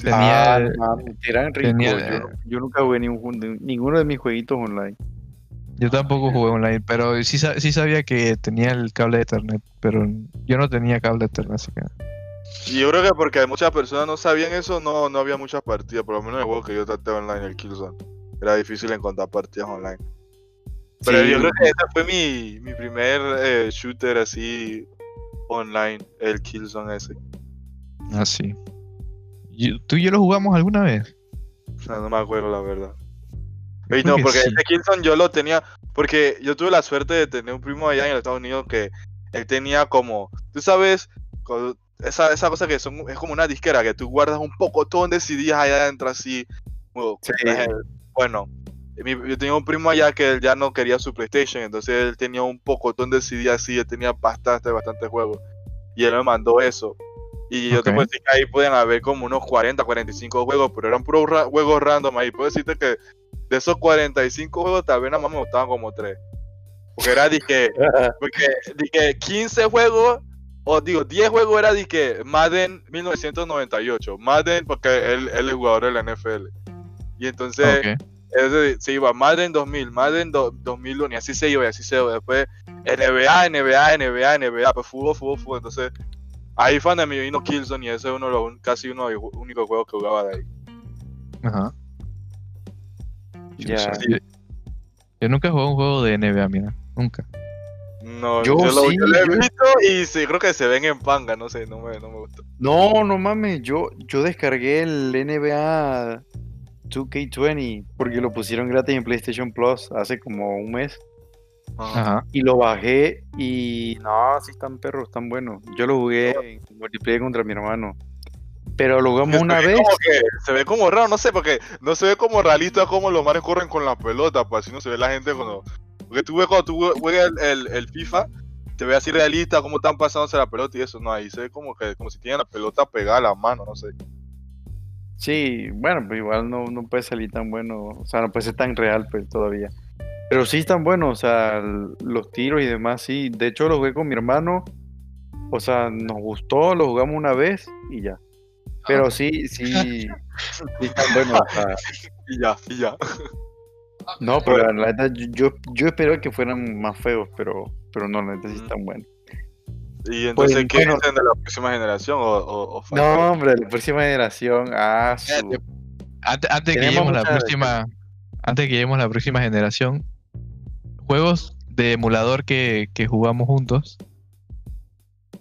Tenía-
Ah, eran ricos.
tenía-
Yo, yo nunca jugué ningún- ninguno de mis jueguitos online.
Yo tampoco jugué online, pero sí, sa- sí sabía que tenía el cable de Ethernet, pero yo no tenía cable de Ethernet, así que...
Y yo creo que porque muchas personas no sabían eso, no, no había muchas partidas, por lo menos en el juego que yo traté online, el Killzone. Era difícil encontrar partidas online. Pero
Sí,
yo creo que ese fue mi, mi primer eh, shooter así online, el Killzone ese.
Ah, sí. ¿Tú y yo lo jugamos alguna vez?
O sea, no me acuerdo la verdad. Ey, no,
que
porque
sí.
ese yo lo tenía, porque yo tuve la suerte de tener un primo allá en los Estados Unidos que él tenía como, tú sabes, esa, esa cosa que son, es como una disquera, que tú guardas un pocotón de CDs allá adentro así. Bueno,
Sí.
bueno, mi- yo tenía un primo allá que él ya no quería su PlayStation, entonces él tenía un pocotón de CD así, él tenía bastante, bastante juegos. Y él me mandó eso. Y yo te
Ok.
puedo decir que ahí pueden haber como unos 40, 45 juegos, pero eran puros ra- juegos random ahí. Puedo decirte que de esos 45 juegos, tal vez nada más me gustaban como 3. Porque era dije, porque dije 15 juegos, o digo 10 juegos era dije Madden 1998. Madden, porque él, él es jugador de la NFL. Y entonces ese se iba Madden 2000, Madden do- 2001, y así se iba, y así se iba. Después NBA, NBA, NBA, NBA, pues fútbol, fútbol, fútbol. Entonces, ahí fue donde me vino Killzone y ese es uno de los casi uno de los únicos juegos que jugaba de ahí.
Ajá.
Ya.
sé, yo- yo nunca he jugado un juego de NBA, mira. Nunca.
No,
Yo
yo, lo,
sí,
yo lo he visto y sí, creo que se ven en panga, no sé, no me, no me gusta.
No, no mames, yo, yo descargué el NBA 2K20 porque lo pusieron gratis en PlayStation Plus hace como un mes
Ajá.
Ajá.
y lo bajé y no, sí están perros, están buenos. Yo lo jugué en multiplayer contra mi hermano, pero lo jugamos una
ve
vez.
se ve como raro, no sé, porque no se ve como realista como los mares corren con la pelota, pues así no se ve la gente cuando. Porque tú ves cuando tú juegas el, el, el FIFA, te ve así realista, cómo están pasándose la pelota y eso, no, ahí se ve como que como si tienen la pelota pegada a la mano, no sé.
Sí, bueno, pues igual no, no puede salir tan bueno, o sea, no puede ser tan real pues todavía. Pero sí están buenos, o sea, los tiros y demás, sí. De hecho, lo jugué con mi hermano, o sea, nos gustó, lo jugamos una vez y ya. Pero sí, sí, sí están buenos.
Y ya, y ya.
no, pero la neta, yo, yo, esperaba que fueran más feos, pero, pero no, la neta sí están buenos.
Y entonces,
Pues,
¿qué
bueno.
dicen de la próxima generación? O, o, o falta?
No, hombre, la próxima generación, ah, su-
Antes, antes que lleguemos la próxima, antes que lleguemos la próxima generación, juegos de emulador que, que jugamos juntos.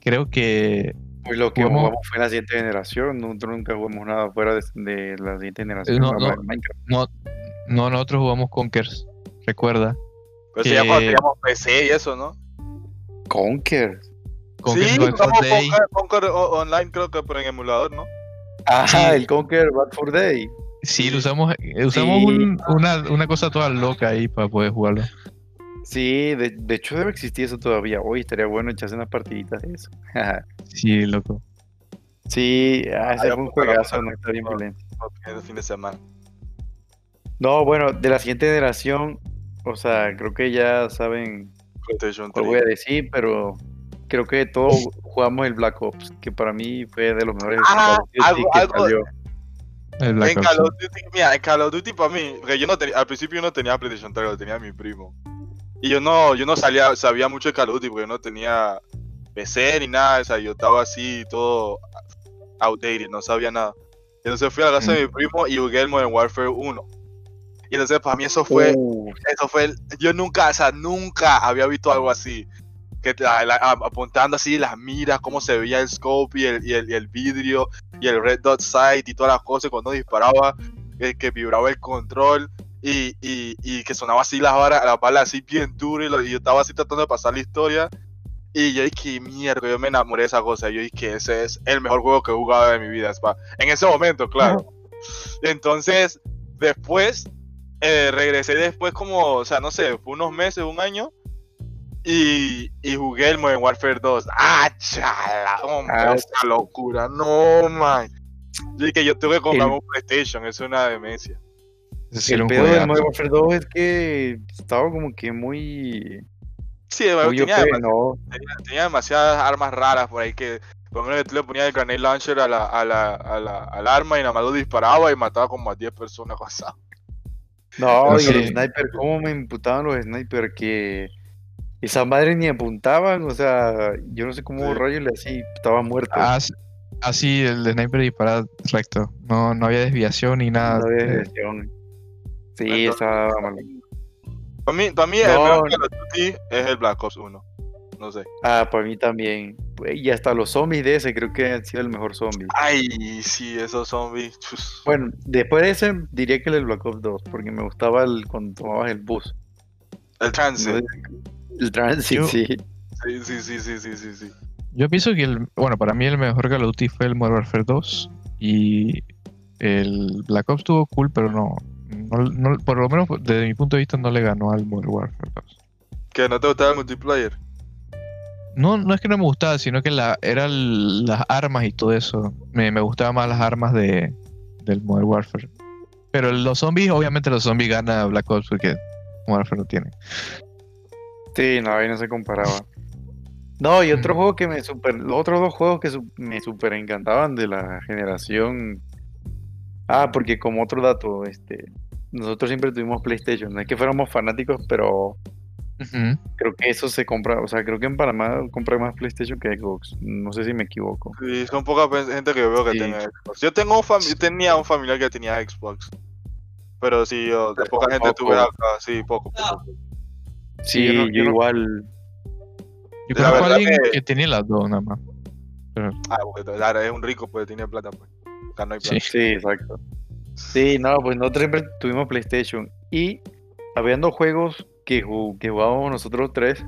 Creo que
Pues lo que
Jugamos-
jugamos fue en la siguiente generación. Nosotros nunca jugamos nada fuera de, de la siguiente generación.
no, no.
en Minecraft.
no, no nosotros jugamos Conkers, recuerda.
Pero eso ya cuando
que-
teníamos PC y eso, ¿no?
Conker.
Conkers
sí,
Bad Fur
jugamos. Conquer, Conquer online, creo que, pero en emulador, ¿no?
Ajá,
Sí.
el Conker Bad for Day.
Sí, lo usamos, eh, usamos
Sí.
un- una, una cosa toda loca ahí para poder jugarlo.
Sí, de, de hecho debe existir eso todavía. Hoy estaría bueno echarse unas partiditas de eso.
Sí, loco.
sí, ah, ese
ya
fue un juegazo, no está bien violento.
El fin de semana.
No, bueno, de la siguiente generación, o sea, creo que ya saben
3.
voy a decir, pero creo que todos jugamos el Black Ops, que para mí fue de los mejores
Ah, algo-
que
algo-
salió.
El Black
en
Ops.
Call of Duty, mira, en Call of Duty para mí, porque yo no tenía, al principio yo no tenía PlayStation 3, lo tenía mi primo. Y yo no, yo no salía, sabía mucho de Call of Duty porque yo no tenía PC ni nada, o sea, yo estaba así todo outdated, no sabía nada. Y entonces fui a la casa de mi primo y jugué el Modern Warfare 1. Y entonces para mí eso fue,
Uh,
eso fue, el- yo nunca, o sea, nunca había visto algo así. Que te- la- la- apuntando así las miras, cómo se veía el scope y el, y el, y el vidrio y el red dot sight y todas las cosas cuando disparaba, que, que vibraba el control y, y, y que sonaba así las balas, las balas así bien duras y, yo estaba así tratando de pasar la historia. Y yo dije, mierda, yo me enamoré de esa cosa. Yo dije, ese es el mejor juego que he jugado en mi vida. En ese momento, claro. Entonces, después, eh, regresé después como, o sea, no sé, fue unos meses, un año. Y, y jugué el Modern Warfare 2. ¡Ah, chala! Hombre,
Ah,
locura. No, man. Yo dije, yo tengo que comprarme
El-
un PlayStation. Es una demencia.
Sí
el pedo del. Modern Warfare 2 es que estaba como que muy,
Sí,
muy
tenía,
OP,
demasiadas,
¿no?
tenía, tenía demasiadas armas raras por ahí que... Por ejemplo, tú le ponías el grenade launcher a la, a la, a la, al arma y nada más lo disparaba y mataba como a 10 personas esa.
No,
Pero
y el
sí.
sniper, ¿cómo me imputaban los snipers? Que esas madres ni apuntaban, o sea, yo no sé cómo
Sí.
rayos le así, estaba muerto.
Ah, sí- ah, sí, el sniper dispara recto. No, no había desviación ni nada.
no había
Eh,
desviación. Sí,
Entonces,
estaba mal.
Para mí, para mí el
No,
mejor
no.
Call of Duty es el Black Ops 1. No sé.
Ah, para mí también. Y hasta los zombies de ese creo que han sido el mejor zombie.
Ay, sí, esos zombies. chus.
Bueno, después de ese diría que el Black Ops 2, porque me gustaba el cuando tomabas el bus.
El transit.
El transit,
Yo-
sí.
Sí, sí, sí, sí, sí, sí, sí.
Yo pienso que el, bueno, para mí el mejor Call of Duty fue el Modern Warfare 2 y el Black Ops estuvo cool, pero no, no, no- por lo menos desde mi punto de vista no le ganó al Modern Warfare 2.
Que no te gustaba el multiplayer.
No, no es que no me gustaba, sino que la, eran las armas y todo eso. Me, me gustaban más las armas de, del Modern Warfare. Pero los zombies, obviamente los zombies gana Black Ops porque Modern Warfare no tiene.
Sí, no, ahí no se comparaba. No, y otro juego que me super, los otros dos juegos que su- me super encantaban de la generación. Ah, porque como otro dato, este, nosotros siempre tuvimos PlayStation, no es que fuéramos fanáticos, pero. Creo que eso se compra, o sea, creo que en Panamá compra más PlayStation que Xbox. No sé si me equivoco.
Sí, son pocas pe- gente que veo que
Sí.
tiene Xbox. Yo tengo un yo tenía un familiar que tenía Xbox. Pero sí, yo, de poca gente
poco.
tuve acá, sí, poco, poco.
Sí,
yo
yo,
no- yo no-
igual.
Yo conozco a alguien
que-
que tenía las dos nada más.
Ah, porque claro, es un rico, pues tiene plata, pues. Acá no hay
Sí.
plata.
Sí, exacto. Sí, no, pues nosotros siempre tuvimos PlayStation. Y habiendo juegos que, que jugábamos nosotros tres,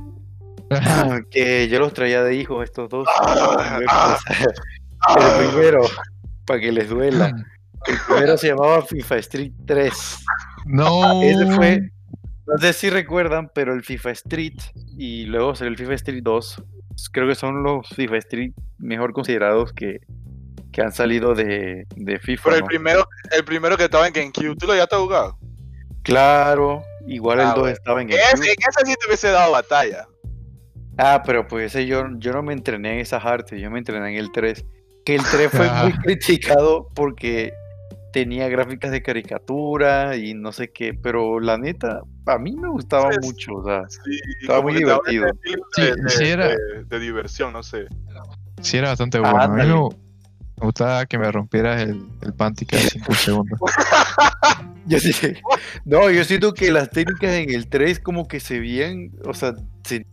que yo los traía de hijos, estos dos.
Ah,
El primero, para que les duela. El primero se llamaba FIFA Street 3.
no.
Ese fue, no sé si recuerdan, pero el FIFA Street y luego salió el FIFA Street 2. Creo que son los FIFA Street mejor considerados que, que han salido de, de FIFA.
Pero el
¿no?
primero, el primero que estaba en GameCube, ¿tú lo ya te has jugado?
Claro, igual el
Ah,
2
bueno.
estaba en
Ese,
GameCube.
en ese sí te hubiese dado batalla.
Ah, pero pues ese yo, yo no me entrené en esas artes, yo me entrené en el 3. Que el 3 fue muy
Ah.
criticado porque tenía gráficas de caricatura y no sé qué, pero la neta, a mí me gustaba
Sí,
mucho, o sea,
Sí,
Estaba muy divertido.
de, de-
sí era-
de- de diversión, no sé.
Sí, era bastante bueno. A mí
Ándale.
Me, gustaba que me rompieras el, el panty cada 5 segundos.
Yo no, yo siento que las técnicas en el 3 como que se veían, o sea, se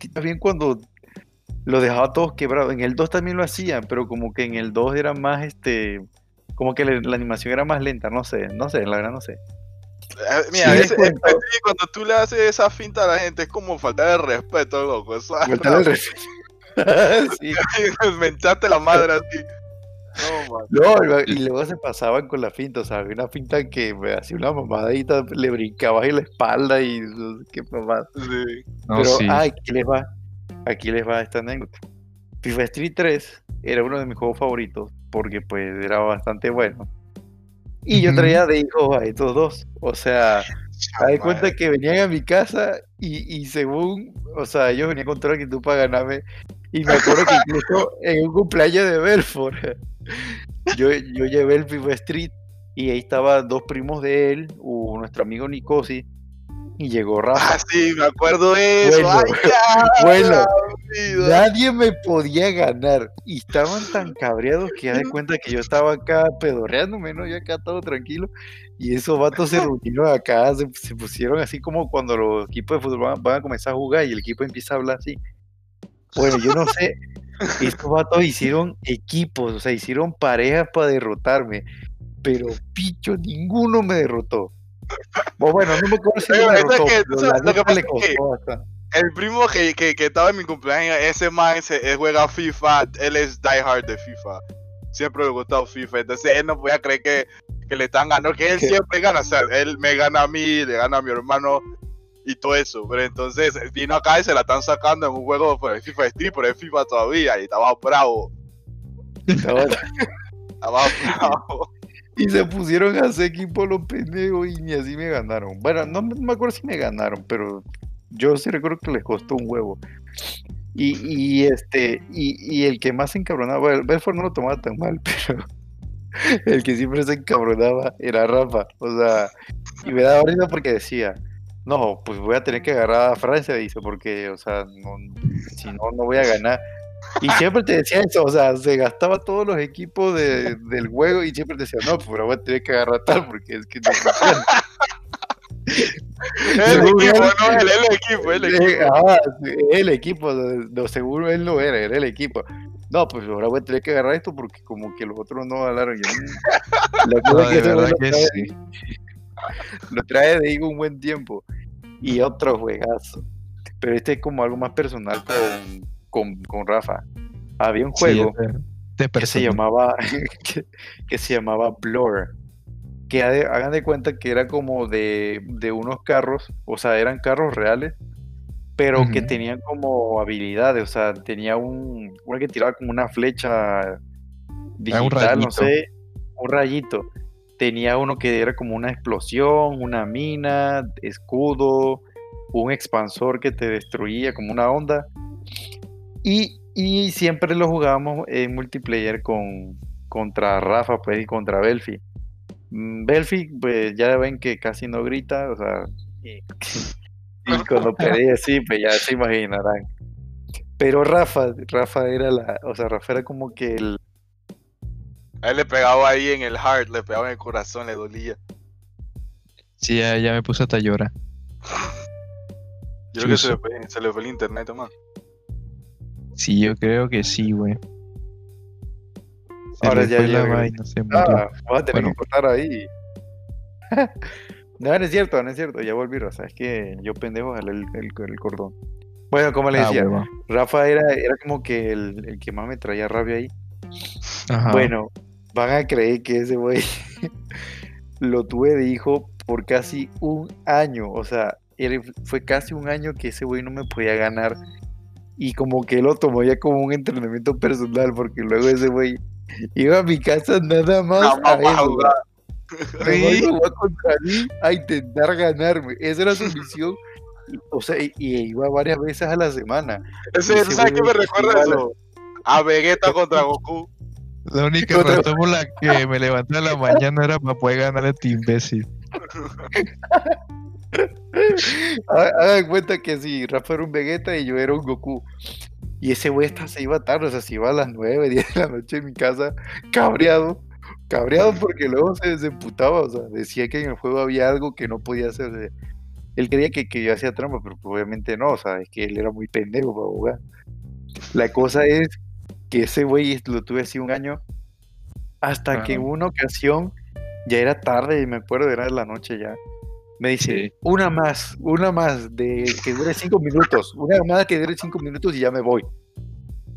sentía bien cuando lo dejaba todos quebrados. En el 2 también lo hacían, pero como que en el 2 era más, este, como que la, la animación era más lenta, no sé, no sé, la verdad no sé.
Eh, Mira,
Sí,
ese- cuando tú le haces esa finta a la gente es como faltar el respeto, loco.
Faltar el respeto. Sí.
me echaste la madre así. No, man.
No, y luego se pasaban con la finta, o sea, había una finta que me hacía una mamadita, le brincabas en la espalda y no sé qué mamada.
Sí.
No,
Pero,
sí.
ah, aquí les va, aquí les va esta anécdota. FIFA Street 3 era uno de mis juegos favoritos porque pues era bastante bueno. Y yo traía de hijos a estos dos. O sea, me di cuenta que venían a mi casa y, y según, o sea, ellos venían con toda la actitud para ganarme. Y me acuerdo que incluso en un cumpleaños de Belfort, yo, yo llevé el FIFA Street y ahí estaban dos primos de él, u- nuestro amigo Nicosi, y llegó Rafa.
Ah, sí, me acuerdo eso.
Bueno,
Ay.
Nadie me podía ganar. Y estaban tan cabreados que ya de cuenta que yo estaba acá pedorreándome, ¿no? Yo acá todo tranquilo. Y esos vatos se reunieron acá, se, se pusieron así como cuando los equipos de fútbol van, van a comenzar a jugar y el equipo empieza a hablar así. Bueno, yo no sé. Estos vatos hicieron equipos, o sea, hicieron parejas para derrotarme. Pero picho, ninguno me derrotó. O bueno, no me acuerdo si
Pero
me
es
derrotó,
que,
pero
tú
la
sabes, lo que
neta le
pasa es que-
costó bastante.
El primo que, que, que estaba en mi cumpleaños, ese man se, juega FIFA, él es diehard de FIFA. Siempre le gustado FIFA, entonces él no podía creer que, que le están ganando, que él
¿Qué?
siempre gana, o sea, él me gana a mí, le gana a mi hermano y todo eso, pero entonces vino acá y se la están sacando en un juego por el FIFA Street, pero es FIFA todavía y estaba bravo, estaba bravo.
Y se pusieron a hacer equipo los pendejos y ni así me ganaron. Bueno, no, me- acuerdo si me ganaron, pero yo sí recuerdo que les costó un huevo. Y, este, y, el que más se encabronaba, bueno, Belfort no lo tomaba tan mal, pero el que siempre se encabronaba era Rafa. O sea, y me daba risa porque decía, no, pues voy a tener que agarrar a Francia, dice, porque, o sea, si no, no voy a ganar. Y siempre te decía eso, o sea, se gastaba todos los equipos de- del juego y siempre te decía, no, pues ahora voy a tener que agarrar tal porque es que no funciona.
El equipo, no, el, el equipo, el equipo.
Ah, el equipo, no, seguro él no era, era el equipo. No, pues ahora voy a tener que agarrar esto porque como que los otros no hablaron. La cosa
No,
es que lo trae-
sí.
lo trae de un buen tiempo. Y otro juegazo. Pero este es como algo más personal con, con, con Rafa. Había un juego que se llamaba que, que se llamaba Blur que hagan de cuenta que era como de, de unos carros o sea eran carros reales pero que tenían como habilidades o sea tenía un uno que tiraba como una flecha digital no sé un rayito. Tenía uno que era como una explosión una mina escudo un expansor que te destruía como una onda y, y siempre lo jugábamos en multiplayer con contra Rafa pues, y contra Belfi. Mm, Belfi, pues ya ven que casi no grita, o sea, y, Y cuando perdí así, pues ya se imaginarán. Pero Rafa, Rafa era la, o sea, Rafa era como que el,
A él le pegaba ahí en el heart, le pegaba en el corazón, le dolía.
Sí, ya, ya me puse hasta llorar.
Yo creo que se le, fue, se le fue el internet, man.
Sí, yo creo que sí, güey.
Ahora ya
vaina, se murió.
Ah, vas a tener
Bueno.
que cortar ahí. no, no es cierto, no es cierto, ya volví, sea, es que yo pendejo jalé el, el, el cordón. Bueno, como les
Ah,
decía. Rafa era, era como que el, el que más me traía rabia ahí.
Ajá.
Bueno, van a creer que ese güey lo tuve de hijo por casi un año. O sea, él- fue casi un año que ese güey no me podía ganar. Y como que lo tomó ya como un entrenamiento personal, porque luego ese güey iba a mi casa nada más a
jugar.
Contra mí intentar ganarme. Esa era su misión. O sea, y, y iba varias veces a la semana.
Ese,
Ese
¿Sabes qué me recuerda eso? A Vegeta contra Goku.
La única
Otra-
razón por la que me levanté a la mañana era para poder ganar a este imbécil.
Ha- Hagan cuenta que si Rafa era un Vegeta y yo era un Goku. Y ese güey hasta se iba tarde, o sea, se iba a las 9, 10 de la noche en mi casa, cabreado. Cabreado porque luego se desemputaba, o sea, decía que en el juego había algo que no podía hacer. él creía que, que yo hacía trampa, pero obviamente no, o sea, es que él era muy pendejo para jugar. La cosa es que ese güey lo tuve así un año, hasta que en
Ajá.
una ocasión, ya era tarde, me acuerdo, era de la noche ya. Me dice,
Sí.
una más, una más, de que dure cinco minutos, una más que dure cinco minutos y ya me voy.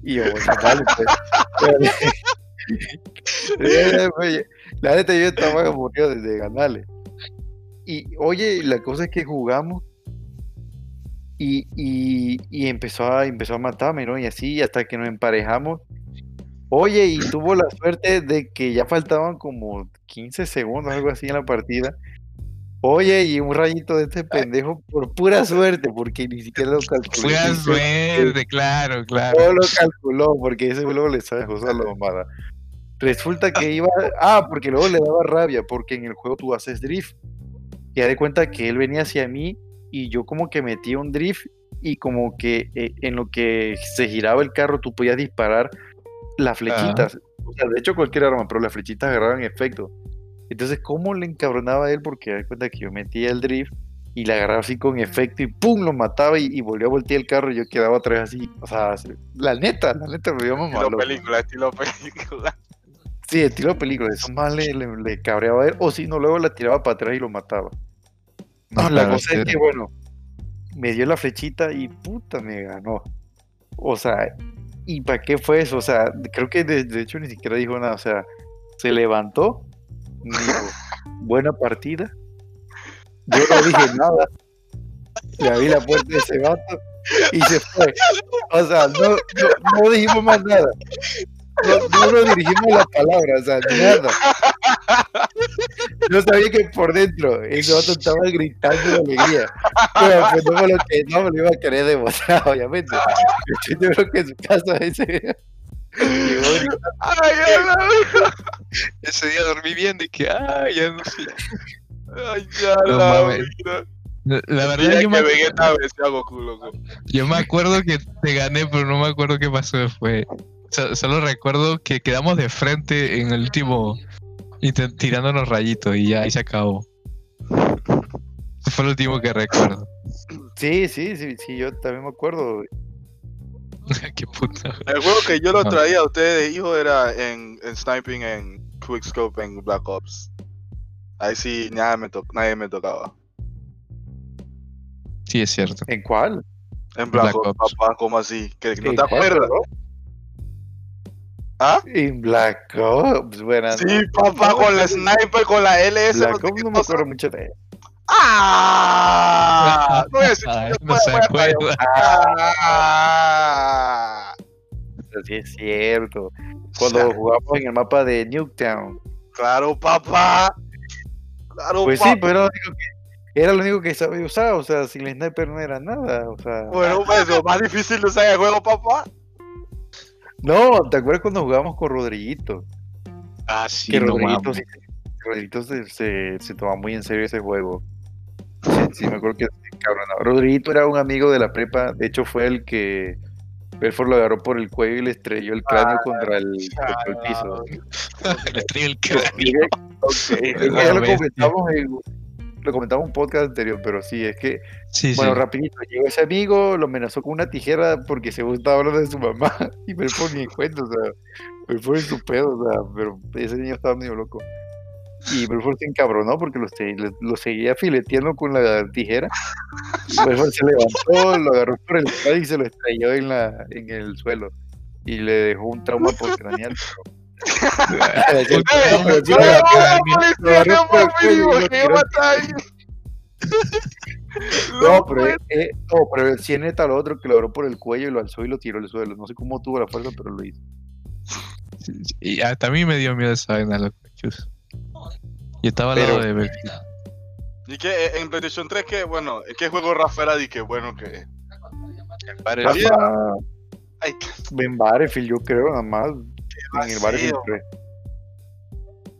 Y yo, bueno, vale, pues. Eh, La neta yo estaba aburrido de, de ganarle. Y oye, la cosa es que jugamos y, y, y empezó, a, empezó a matarme, ¿no? Y así hasta que nos emparejamos. Oye, y tuvo la suerte de que ya faltaban como 15 segundos, algo así en la partida. Oye, y un rayito de este pendejo por pura suerte, porque ni siquiera lo calculó.
A
siquiera-
suerte, claro, claro.
no lo calculó, porque ese luego le sabe usar la mamada. Resulta que iba. Ah, porque luego le daba rabia, porque en el juego tú haces drift. Y da de cuenta que él venía hacia mí y yo como que metía un drift y como que eh, en lo que se giraba el carro tú podías disparar las flechitas. O sea, de hecho cualquier arma, pero las flechitas agarraban efecto. Entonces, ¿cómo le encabronaba a él? Porque da cuenta que yo metía el drift y le agarraba así con efecto y ¡pum! lo mataba y, y volvió a voltear el carro y yo quedaba atrás así. O sea, la neta, la neta me dio mamá.
Estilo película, estilo película.
Sí, estilo película, eso más le, le, le cabreaba a él, o si no, luego la tiraba para atrás y lo mataba.
No,
la cosa es que, bueno, me dio la flechita y puta, me ganó. O sea, ¿y para qué fue eso? O sea, creo que de, de hecho ni siquiera dijo nada, o sea, se levantó, buena partida. Yo no dije nada, le abrí la puerta de ese vato y se fue. O sea, no, no, no dijimos más nada. No, no nos dirigimos la palabra, o sea, nada. Yo sabía que por dentro ese vato estaba gritando de alegría. Pero pues no me lo, que, no me lo iba a querer demostrar, obviamente. Yo creo que en su casa ese.
Ay,
Ese día dormí bien de que, ah, ya no sé.
Ay, ya
No
la
mames.
vida.
La la verdad, yo
que
me,
Vegeta a Goku, loco.
yo me acuerdo que te gané, pero no me acuerdo qué pasó después. So- solo recuerdo que quedamos de frente en el último, tirándonos rayitos y ya ahí se acabó. Eso fue lo último que recuerdo.
Sí, sí, sí, sí, yo también me acuerdo.
qué puta.
El juego que yo lo traía a ustedes de hijo era en, en sniping en Quickscope en Black Ops. Ahí sí nada me nadie me tocaba.
Sí, es cierto.
¿En cuál?
En Black,
Black
Ops,
Ops.
papá, ¿cómo así? ¿Que no
¿En
te acuerdas? ¿Ah?
En Black Ops, buenas.
Sí, papá, con la sniper, con la LS. no
Black
sé
Ops no me acuerdo mucho de él.
¡Ah! No voy a decir
no se acuerda.
¡Ah!
Sí, es cierto. Cuando
O sea,
jugamos en el mapa de Nuketown.
Claro, papá. Claro,
Pues
papá.
sí, pero era lo único que, era lo único que sabía usar. O sea, sin el sniper no era nada. O sea,
Bueno, pues lo más difícil de usar el juego, papá.
no, ¿te acuerdas cuando jugábamos con Rodriguito?
Ah, sí,
que
no
Rodriguito, sí- Rodriguito se, se, se toma muy en serio ese juego. Sí, me acuerdo que encabronó. Rodriguito era un amigo de la prepa, de hecho fue el que Belfort lo agarró por el cuello y le estrelló el cráneo contra, el, contra el piso.
Le estrelló el cráneo.
Ya lo comentamos en lo comentamos en un podcast anterior, pero sí, es que,
Sí,
bueno,
sí.
rapidito, llegó ese amigo, lo amenazó con una tijera porque se estaba hablando de su mamá, y Belfort ni en cuenta, o sea, Belfort en su pedo, o sea, pero ese niño estaba medio loco. Y Belfort se encabronó porque lo, lo seguía fileteando con la tijera. Belfort se levantó, lo agarró por el cuello y se lo estrelló en, la, en el suelo. Y le dejó un trauma postcraneal.
No,
pero, eh, eh, no, pero sí es neta lo otro que lo agarró por el cuello y lo alzó y lo tiró al suelo. No sé cómo tuvo la fuerza, pero lo hizo.
Y hasta a mí me dio miedo esa vaina, loco. chus. Yo estaba al lado de Belfield.
Y que eh, en PlayStation 3, que bueno, ¿qué juego Rafaela di que bueno que.
Rafa,
Ay,
en Battlefield, yo creo, nada más. En el. Battlefield 3.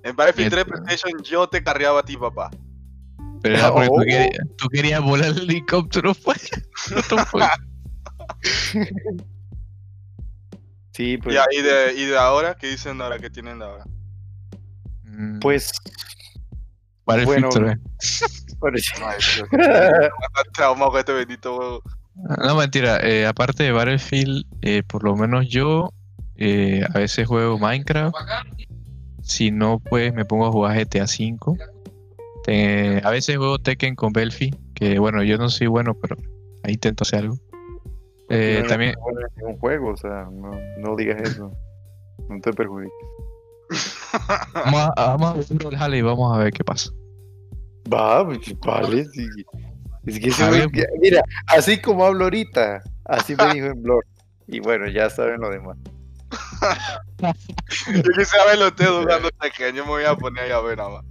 En Battlefield 3
Neta.
PlayStation yo te carreaba a ti, papá.
Pero era porque tú,
Oh.
querías, tú querías volar el helicóptero, pues.
Sí, pues.
y, ahí de, y de ahora, ¿qué dicen ahora? ¿Qué tienen de ahora?
Mm,
Pues.
Battlefield
bueno,
3.
parece-
Ay, Dios mío, cuánto trauma con este bendito juego.
No, mentira. eh, aparte de Battlefield, eh, por lo menos yo eh, a veces juego Minecraft. Si no, pues me pongo a jugar GTA V. Eh, a veces juego Tekken con Belfi, que bueno, yo no soy bueno, pero ahí intento hacer algo. Eh,
no,
también,
no es un juego, o sea, no, no digas eso. No te perjudiques.
Vamos a, vamos a ver un Brawlhalla y vamos a ver qué pasa.
Va, pues, vale. sí. Es que güey-
ver.
mira, así como hablo ahorita, así me dijo en blog. Y bueno, ya saben lo demás.
Yo quisiera verlo ustedes jugando Tekken, yo me voy a poner ahí a ver nada más.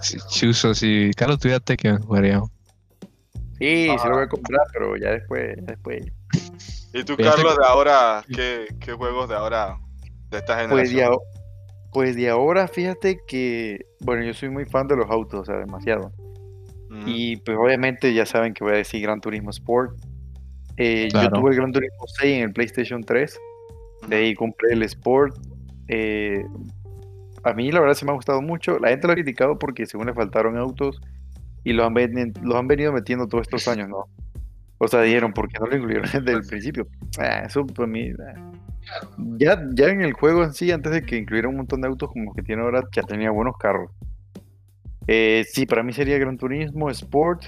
Sí, Chuso, si Carlos tuviera Tekken, jugaríamos.
Sí, se lo voy a comprar, pero ya después, ya después.
¿Y tú, Carlos, de ahora, qué, qué juegos de ahora, de esta
Pues
generación?
de, ahora, pues de ahora, fíjate que, bueno, yo soy muy fan de los autos, o sea, demasiado.
Mm.
Y pues obviamente ya saben que voy a decir Gran Turismo Sport. Eh, Yo tuve el Gran Turismo 6 en el PlayStation 3. De ahí compré el Sport. Eh, a mí la verdad se me ha gustado mucho. La gente lo ha criticado porque según le faltaron autos y los han, ven- los han venido metiendo todos estos años, ¿no? O sea, dijeron, ¿por qué no lo incluyeron desde el principio? Ah, eso para mí... ah. Ya, ya en el juego en sí, antes de que incluyera un montón de autos como que tiene ahora, ya tenía buenos carros. Eh, sí, para mí sería Gran Turismo, Sport.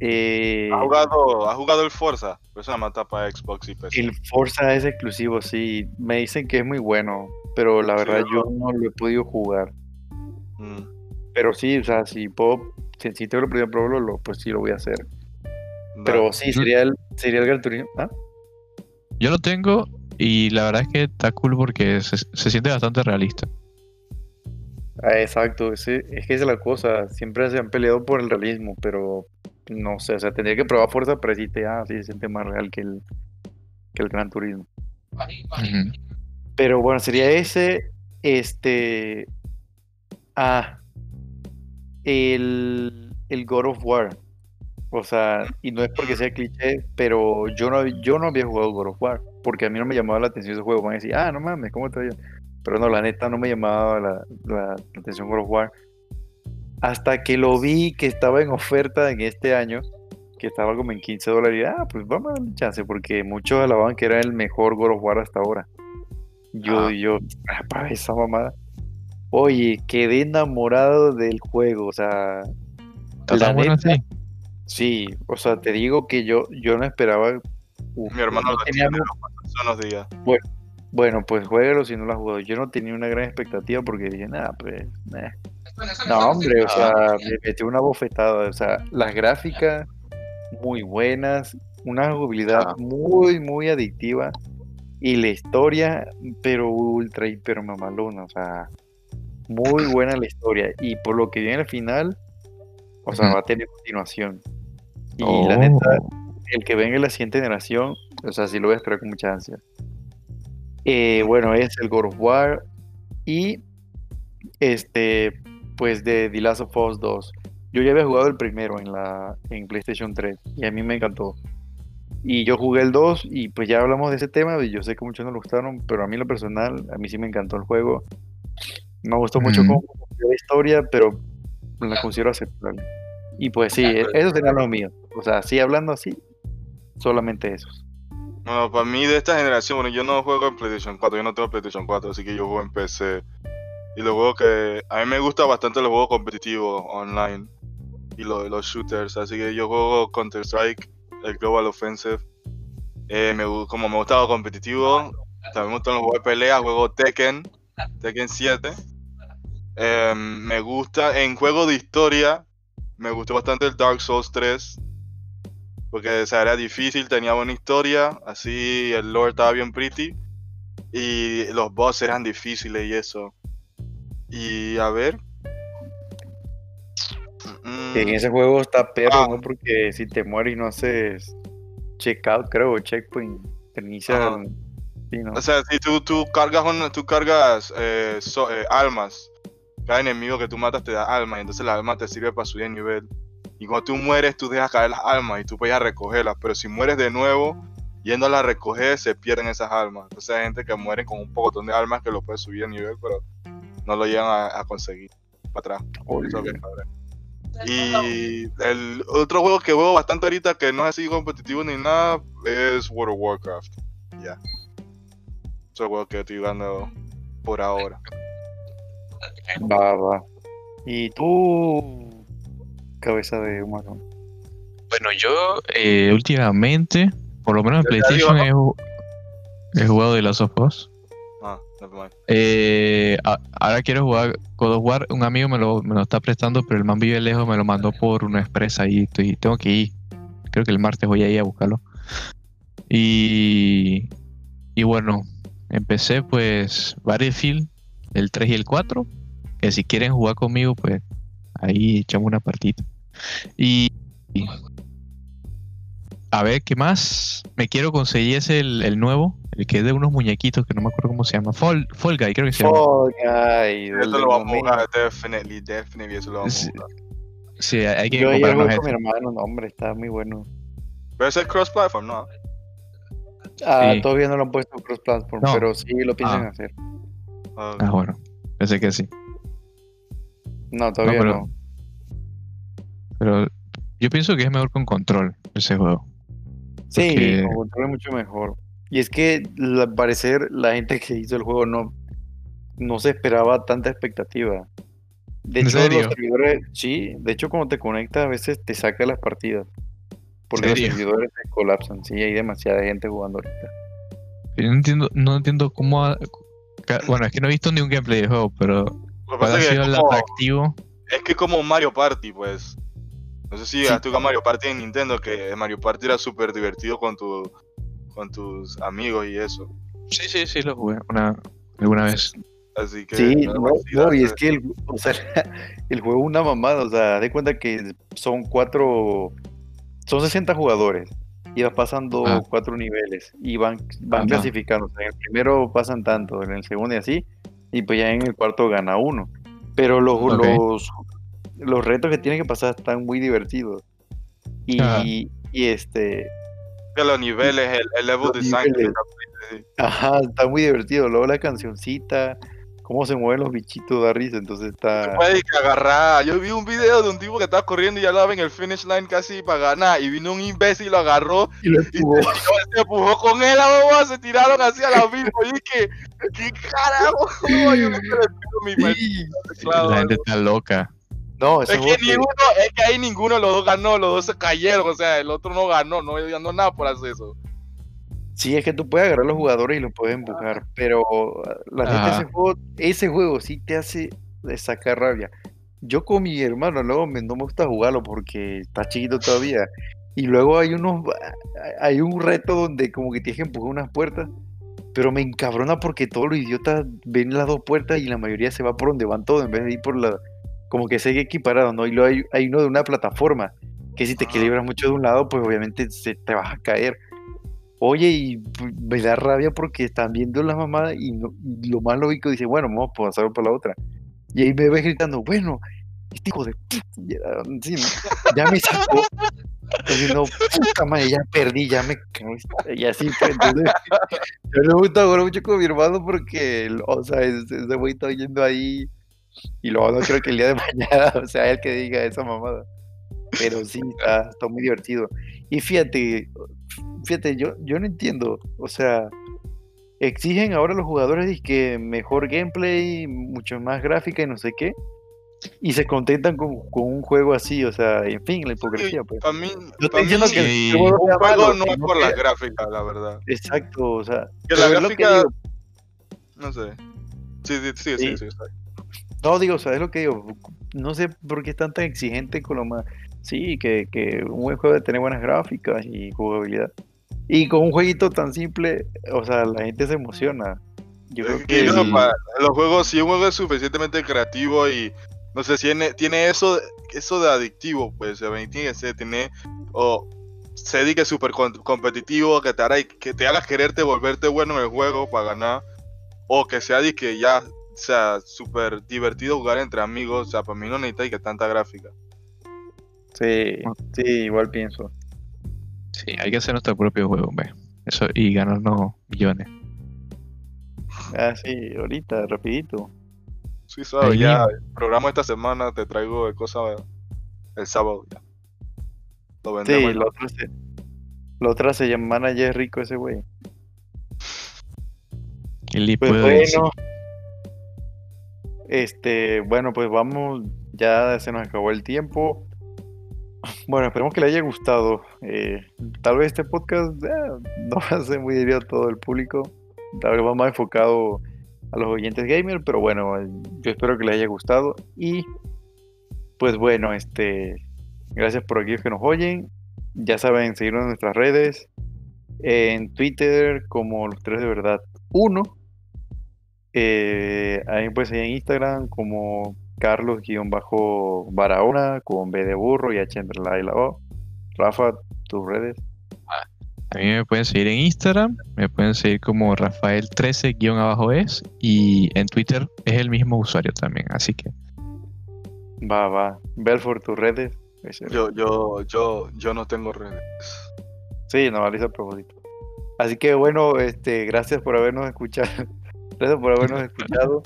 eh,
¿Has jugado, has jugado el Forza? Pues una mata para Xbox y PC.
el Forza es exclusivo, sí. Me dicen que es muy bueno, pero la verdad yo no lo he podido jugar.
Mm.
Pero sí, o sea, si puedo, si, si tengo la oportunidad de probarlo, lo- pues sí lo voy a hacer. Pero sí, sería el, sería el Gran Turismo. ¿Ah?
Yo lo tengo y la verdad es que está cool porque se, se siente bastante realista.
Ah, exacto, ese- es que esa es la cosa. Siempre se han peleado por el realismo, pero no sé, o sea, tendría que probar Forza para decirte, ah, sí, se siente más real que el, que el Gran Turismo. Pero bueno, sería ese. Este. Ah. El, el God of War. O sea, y no es porque sea cliché, pero yo no, yo no había jugado God of War. Porque a mí no me llamaba la atención ese juego. Van a decir, ah, no mames, ¿cómo te va? Pero no, la neta no me llamaba la, la- la atención God of War. Hasta que lo vi que estaba en oferta en este año. Que estaba como en 15 dólares. Y ah, pues vamos a darle chance. Porque muchos alababan que era el mejor God of War hasta ahora. Yo,
Ah.
yo, para esa mamada. Oye, quedé enamorado del juego, o sea,
¿Está bueno
neta? Sí, o sea, te digo que yo, yo no esperaba. uf,
Mi hermano
no
lo
tenía
los días.
Bueno, pues juégalo si no lo has jugado. Yo no tenía una gran expectativa porque dije, nada, pues, meh". No, hombre, o sea, me metí una bofetada. O sea, las gráficas muy buenas, una jugabilidad
Ah.
muy, muy adictiva. Y la historia, pero ultra, hiper mamalona. O sea, muy buena la historia. Y por lo que viene al final, o sea,
Ujú.
va a tener continuación. Y la neta,
Oh.
el que venga en la siguiente generación, o sea, sí lo voy a esperar con mucha ansia. Eh, bueno, es el God of War y este, pues de The Last of Us 2. Yo ya había jugado el primero en la en PlayStation 3 y a mí me encantó. Y yo jugué el 2 y pues ya hablamos de ese tema y yo sé que muchos no le gustaron, pero a mí lo personal, a mí sí me encantó el juego. Me gustó mucho
Ujú.
cómo la historia, pero la considero aceptable. Y pues sí, esos eran los míos. O sea, sí hablando así, solamente esos.
No, para mí de esta generación, bueno, yo no juego en PlayStation 4, yo no tengo PlayStation 4, así que yo juego en PC. Y los juegos que a mí me gustan bastante los juegos competitivos online y los, los shooters, así que yo juego Counter Strike, el Global Offensive. Eh, me como me gusta lo competitivo, también me gustan los juegos de pelea, juego Tekken, Tekken 7. Eh, me gusta en juegos de historia, me gustó bastante el Dark Souls 3 porque o sea, era difícil, tenía buena historia, así el lore estaba bien pretty y los boss eran difíciles y eso. Y a ver. Mm,
En ese juego está perro,
Ah.
¿no? Porque si te mueres y no haces checkout, creo, checkpoint, te inicia. Sí, ¿no?
O sea, si tú, tú cargas, tú cargas eh, so- eh, almas, cada enemigo que tú matas te da almas, y entonces las almas te sirve para subir de nivel. Y cuando tú mueres, tú dejas caer las almas y tú puedes ir a recogerlas, pero si mueres de nuevo, yendo a las recoger, se pierden esas almas. Entonces hay gente que muere con un poco de almas que lo puede subir de nivel, pero no lo llegan a, a conseguir para atrás.
Oye,
Eso es padre. Y el otro juego que juego bastante ahorita que no es así competitivo ni nada es World of Warcraft. Ya. Es el juego que estoy jugando por ahora.
Va, va. ¿Y tú, cabeza de humano?
Bueno, yo eh, últimamente, por lo menos en PlayStation,
digo,
he, ju- he jugado The Last of Us.
Ah.
Eh, a- ahora quiero jugar God of War. Un amigo me lo, me lo está prestando, pero el man vive lejos, me lo mandó por una expresa y estoy, tengo que ir. Creo que el martes voy a ir a buscarlo. Y, y bueno, empecé pues Battlefield, el 3 y el 4. Que si quieren jugar conmigo, pues ahí echamos una partida. Y, y- a ver, ¿qué más? Me quiero conseguir ese el, el nuevo, el que es de unos muñequitos que no me acuerdo cómo se llama. Fall, Fall Guy, creo que se llama.
Fall Guy,
Eso lo vamos a jugar, definitely, definitely, eso lo vamos
Sí.
a jugar.
Sí, hay que
Yo ayer jugué con mi hermano, no, hombre, está muy bueno.
Pero ese es cross-platform, ¿no?
Ah,
Sí.
todavía no lo han puesto en cross-platform,
No.
pero sí lo piensan
Ah.
hacer.
Ah,
Ah, bueno, pensé que sí.
No, todavía
pero-
no.
Pero yo pienso que es mejor con control ese juego.
Sí,
porque-
con control es mucho mejor. Y es que al parecer la gente que hizo el juego no, no se esperaba tanta expectativa. De
¿En
hecho,
serio?
los servidores, sí, de hecho cuando te conectas a veces te saca las partidas. Porque los servidores se colapsan, sí, hay demasiada gente jugando ahorita.
Yo no entiendo, no entiendo cómo. Bueno, es que no he visto ni un gameplay de juego, pero
Lo que
¿cuál
pasa
ha sido
es
el
como,
atractivo?
es que es como Mario Party, pues. No sé si
Sí.
a jugar Mario Party en Nintendo, que Mario Party era súper divertido con, tu, con tus amigos y eso.
Sí, sí, sí, lo jugué una, alguna vez.
Así que.
Sí, no, no, y es que el, o sea, el juego es una mamada, o sea, de cuenta que son cuatro, son 60 jugadores y vas pasando
Ah.
cuatro niveles y van, van o sea, en el primero pasan tanto, en el segundo y así, y pues ya en el cuarto gana uno. Pero los, los, los retos que tienen que pasar están muy divertidos. Y,
Ah.
y este,
que los niveles, el, el level design.
niveles. ajá, está muy divertido. Luego la cancioncita, cómo se mueven los bichitos da risa, entonces está...
Puede que agarrar. Yo vi un video de un tipo que estaba corriendo y ya lo en el finish line casi para ganar. Y vino un imbécil y lo agarró
Y lo
y
empujó.
se empujó con él, a boba, se tiraron así a la misma. Y dije, ¿qué carajo? Yo no mi
Sí.
La gente está loca.
No,
Es que, ninguno, es que ahí ninguno de los dos ganó, los dos se cayeron, o sea, el otro no ganó, no ganó nada por hacer eso.
Sí, es que tú puedes agarrar a los jugadores y los puedes empujar, pero ah, la neta ese juego, ese juego sí te hace sacar rabia. Yo con mi hermano luego me- no me gusta jugarlo porque está chiquito todavía. Y luego hay unos, hay un reto donde como que tienes que empujar unas puertas, pero me encabrona porque todos los idiotas ven las dos puertas y la mayoría se va por donde van todos en vez de ir por la, como que se equiparado, ¿no? Y luego hay, hay uno de una plataforma que si te equilibras mucho de un lado, pues obviamente se te vas a caer. Oye, y me da rabia porque están viendo las mamadas y, no- y lo más lógico dice, bueno, vamos a pasar para la otra. Y ahí me ves gritando, bueno, este hijo de puta, ya, me sacó. Así, no, puta madre, ya perdí, ya me. Y así. Entonces, yo me gusta jugar mucho con mi hermano porque, o sea, ese güey está yendo ahí. Y luego no creo que el día de mañana, o sea, él que diga esa mamada. Pero sí, está, está muy divertido. Y fíjate, fíjate, yo, yo no entiendo. O sea, exigen ahora los jugadores que mejor gameplay, mucho más gráfica y no sé qué. Y se contentan con, con un juego así, o sea, en fin, la hipocresía, pues.
Mí,
No
pa'
estoy diciendo
mí,
que
sí.
el juego
un
sea
juego no es por la
que-
gráfica, la verdad.
Exacto, o sea,
Que la
es que
gráfica-
digo.
No sé. Sí, sí, sí, sí,
Sí.
sí, bien.
No, digo, ¿sabes lo que digo? No sé por qué están tan exigentes con lo más. Sí, que, que un buen juego debe tener buenas gráficas y jugabilidad. Y con un jueguito tan simple, o sea, la gente se emociona. Yo creo que.
no, los juegos, si un juego es suficientemente creativo y no sé, si tiene, tiene eso, eso de adictivo, pues tiene que ser, tiene, o se dedique súper competitivo, que te, haga, que te haga quererte volverte bueno en el juego para ganar, o que sea de que ya sea súper divertido jugar entre amigos, o sea, para mí no necesita que tanta gráfica.
Sí, sí, igual pienso.
Sí, hay que hacer nuestro propio juego, hombre. Eso, y ganarnos millones.
Ah, sí, ahorita, rapidito.
Sí, sabes, ya, el programa esta semana te traigo de cosas el sábado ya. Lo
Sí,
vendemos.
la otra se, la otra se llama Manager Rico ese güey.
¿Qué le
Pues
decir?
bueno, este, bueno, pues vamos, ya se nos acabó el tiempo. Bueno, esperemos que le haya gustado. Eh, tal vez este podcast eh, no ser muy dirigido a todo el público, tal vez va más enfocado a los oyentes gamer, pero bueno, eh, yo espero que les haya gustado y pues bueno, este, gracias por aquellos que nos oyen. Ya saben, seguirnos en nuestras redes, en Twitter como los tres de verdad 1. Eh, ahí pues en Instagram como Carlos-Barahona con B de burro y H entre la y la O. Rafa, tus redes.
A mí me pueden seguir en Instagram, me pueden seguir como Rafael13-es y en Twitter es el mismo usuario también, así que
Va, va. Belfort, tus redes.
Yo, yo, yo, yo no tengo redes.
Sí, no, lo hice a propósito. Así que bueno, este, gracias por habernos escuchado. Gracias por habernos escuchado.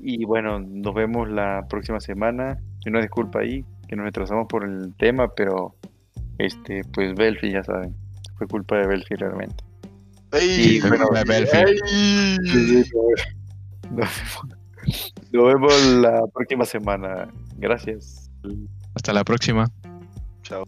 Y bueno, nos vemos la próxima semana. Y una disculpa ahí, que nos retrasamos por el tema, pero este, pues Belfi, ya saben. Fue culpa de Belfi realmente.
¡Ey!
Y bueno,
¡Ey!
Nos vemos, nos vemos la próxima semana. Gracias.
hasta la próxima.
Chao.